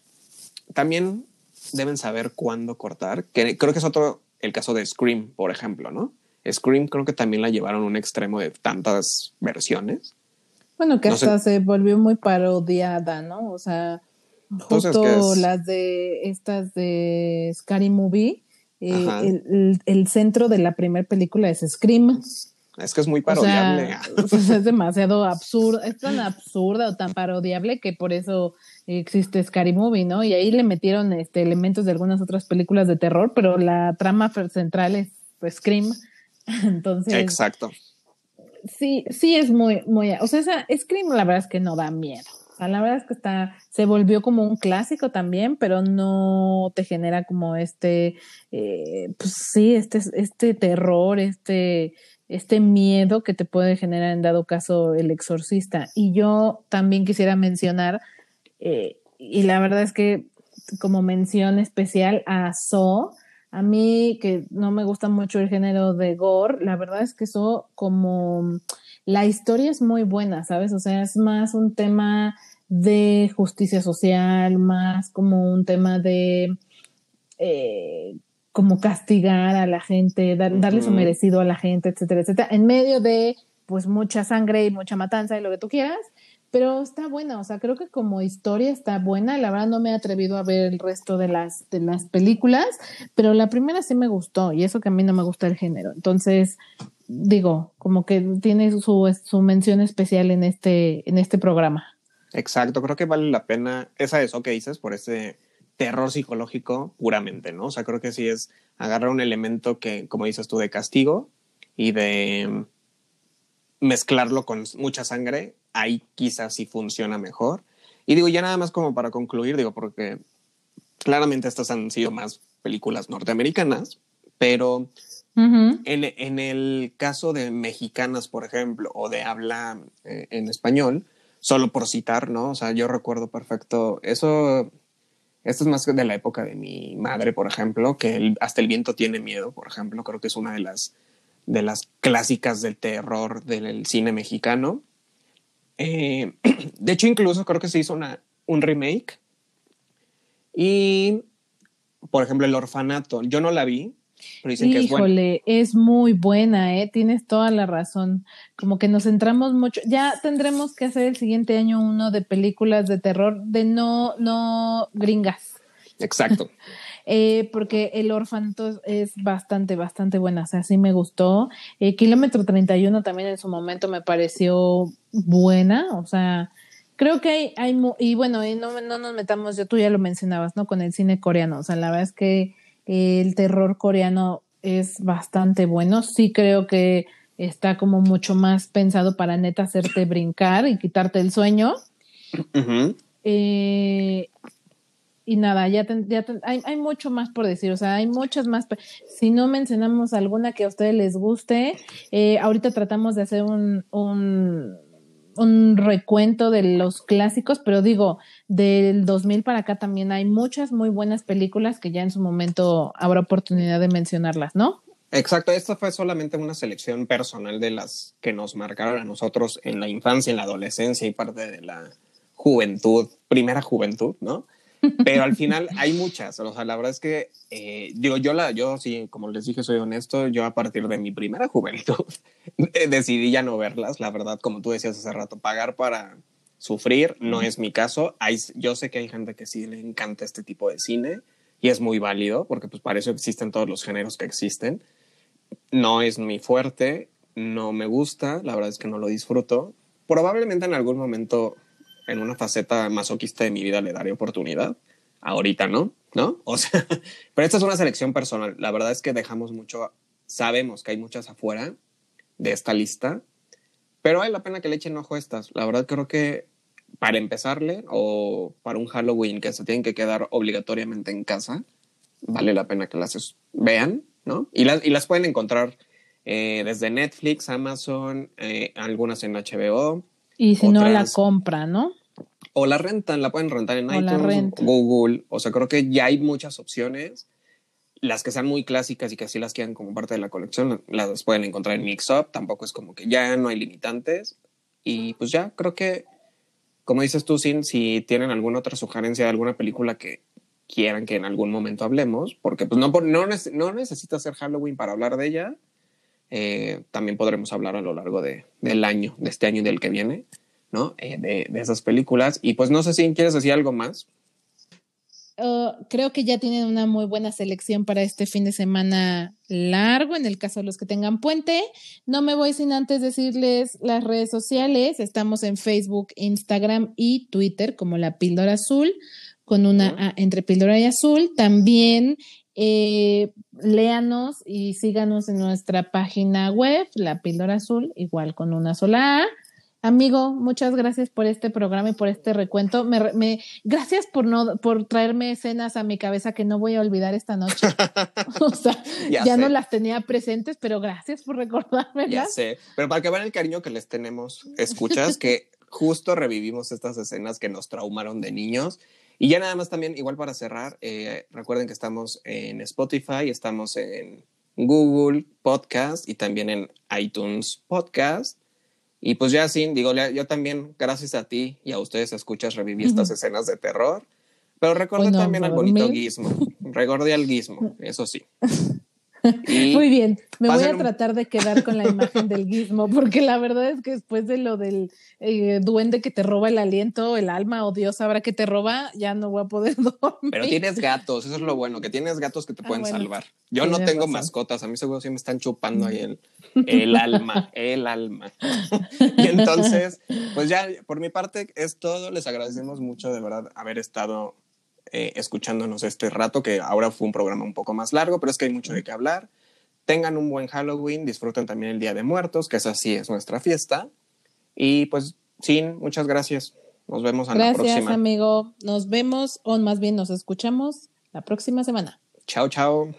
también deben saber cuándo cortar, que creo que es otro, el caso de Scream, por ejemplo, ¿no? Scream creo que también la llevaron a un extremo de tantas versiones. Bueno, que hasta se volvió muy parodiada, ¿no? O sea, justo las de estas de Scary Movie, eh, el, centro de la primera película es Scream. Es que es muy parodiable. *laughs* es demasiado absurdo, es tan absurda o tan parodiable que por eso existe Scary Movie, ¿no? Y ahí le metieron este, elementos de algunas otras películas de terror, pero la trama central es Scream. *laughs* Entonces. Exacto. Sí, sí es muy, muy. O sea, esa Scream la verdad es que no da miedo. O la verdad es que está, se volvió como un clásico también, pero no te genera como este, eh, pues sí, este, este terror, este, este miedo que te puede generar en dado caso el exorcista. Y yo también quisiera mencionar eh, y la verdad es que como mención especial a So, a mí que no me gusta mucho el género de gore, la verdad es que So como la historia es muy buena, ¿sabes? O sea, es más un tema de justicia social, más como un tema de eh, como castigar a la gente, darle su merecido a la gente, etcétera, etcétera, en medio de pues mucha sangre y mucha matanza y lo que tú quieras, pero está buena, o sea, creo que como historia está buena. La verdad no me he atrevido a ver el resto de las, de las películas, pero la primera sí me gustó y eso que a mí no me gusta el género. Entonces, digo, como que tiene su, su mención especial en este, en este programa. Exacto, creo que vale la pena, esa eso que dices, por ese terror psicológico puramente, ¿no? O sea, creo que sí es agarrar un elemento que, como dices tú, de castigo y de mezclarlo con mucha sangre ahí quizás sí funciona mejor. Y digo, ya nada más como para concluir, digo, porque claramente estas han sido más películas norteamericanas, pero en, en, el caso de mexicanas, por ejemplo, o de habla eh, en español, solo por citar, ¿no? O sea, yo recuerdo perfecto, eso, esto es más de la época de mi madre, por ejemplo, que hasta el viento tiene miedo, por ejemplo, creo que es una de las, de las clásicas del terror del cine mexicano. Eh, *clears throat* de hecho, incluso creo que se hizo una, un remake. Y, por ejemplo, El Orfanato. Yo no la vi, pero dicen que es buena. es muy buena, ¿eh? Tienes toda la razón. Como que nos centramos mucho. Ya tendremos que hacer el siguiente año uno de películas de terror de no, no gringas. Exacto. *laughs* Eh, porque El Orfanato es bastante, bastante buena, o sea, sí me gustó. Eh, Kilómetro 31 también en su momento me pareció buena, o sea, creo que hay, hay y bueno, y no, no nos metamos, ya tú ya lo mencionabas, ¿no? Con el cine coreano, o sea, la verdad es que el terror coreano es bastante bueno, sí creo que está como mucho más pensado para neta hacerte brincar y quitarte el sueño. eh, y nada, ya, ya hay, hay, mucho más por decir, o sea, hay muchas más. Si no mencionamos alguna que a ustedes les guste, eh, ahorita tratamos de hacer un, un, un, recuento de los clásicos, pero digo, del 2000 para acá también hay muchas muy buenas películas que ya en su momento habrá oportunidad de mencionarlas, ¿no? Exacto, esta fue solamente una selección personal de las que nos marcaron a nosotros en la infancia, en la adolescencia y parte de la juventud, primera juventud, ¿no? Pero al final hay muchas, o sea, la verdad es que, eh, digo, yo, la, yo sí, como les dije, soy honesto, yo a partir de mi primera juventud *laughs* decidí ya no verlas, la verdad, como tú decías hace rato, pagar para sufrir no es mi caso. Hay, yo sé que hay gente que sí le encanta este tipo de cine y es muy válido porque pues para eso existen todos los géneros que existen. No es mi fuerte, no me gusta, la verdad es que no lo disfruto. Probablemente en algún momento en una faceta masoquista de mi vida le daré oportunidad. Ahorita no, ¿no? *laughs* O sea, pero esta es una selección personal. La verdad es que dejamos mucho, sabemos que hay muchas afuera de esta lista, pero vale la pena que le echen ojo a estas. La verdad creo que para empezarle o para un Halloween que se tienen que quedar obligatoriamente en casa, vale la pena que las vean, ¿no? Y las, y las pueden encontrar eh, desde Netflix, Amazon, eh, algunas en HBO, y si no la compra, ¿no? O la rentan, la pueden rentar en iTunes, Google. O sea, creo que ya hay muchas opciones. Las que sean muy clásicas y que así las quieran como parte de la colección, las pueden encontrar en Mixup. Tampoco es como que ya no hay limitantes. Y pues ya, creo que, como dices tú, Sin, si tienen alguna otra sugerencia de alguna película que quieran que en algún momento hablemos, porque pues no, no, no necesita ser Halloween para hablar de ella, eh, también podremos hablar a lo largo de, del año, de este año y del que viene, ¿no? Eh, de, de, esas películas. Y pues no sé si quieres decir algo más. Uh, creo que ya tienen una muy buena selección para este fin de semana largo, en el caso de los que tengan puente. No me voy sin antes decirles las redes sociales. Estamos en Facebook, Instagram y Twitter como la píldora azul, con una entre píldora y azul. También eh, léanos y síganos en nuestra página web, La Píldora Azul, igual con una sola A. Amigo, muchas gracias por este programa y por este recuento. Me, gracias por no por traerme escenas a mi cabeza que no voy a olvidar esta noche. *laughs* o sea, ya, no las tenía presentes, pero gracias por recordarme. Ya sé, pero para que vean el cariño que les tenemos, escuchas que justo revivimos estas escenas que nos traumaron de niños y ya nada más también, igual para cerrar, eh, recuerden que estamos en Spotify, estamos en Google Podcast y también en iTunes Podcast. Y pues ya sí, digo, yo también, gracias a ti y a ustedes escuchas, reviví estas escenas de terror. Pero recordé también al bonito guismo. Recordé al guismo, eso sí. *laughs* Muy bien, me voy a tratar de quedar con la imagen del guismo, *laughs* porque la verdad es que después de lo del eh, duende que te roba el aliento, el alma, o Dios sabrá que te roba, ya no voy a poder *laughs* dormir. Pero tienes gatos, eso es lo bueno, que tienes gatos que te ah, pueden salvar. Yo no tengo mascotas, a mí seguro sí me están chupando ahí el, *laughs* el alma, el alma. y entonces, pues ya por mi parte es todo, les agradecemos mucho de verdad haber estado eh, escuchándonos este rato, que ahora fue un programa un poco más largo, pero es que hay mucho de qué hablar. Tengan un buen Halloween, disfruten también el Día de Muertos, que esa sí es nuestra fiesta. Y pues, Sin, muchas gracias. Nos vemos a la próxima. Gracias, amigo. Nos vemos, o más bien nos escuchamos la próxima semana. Chao, chao.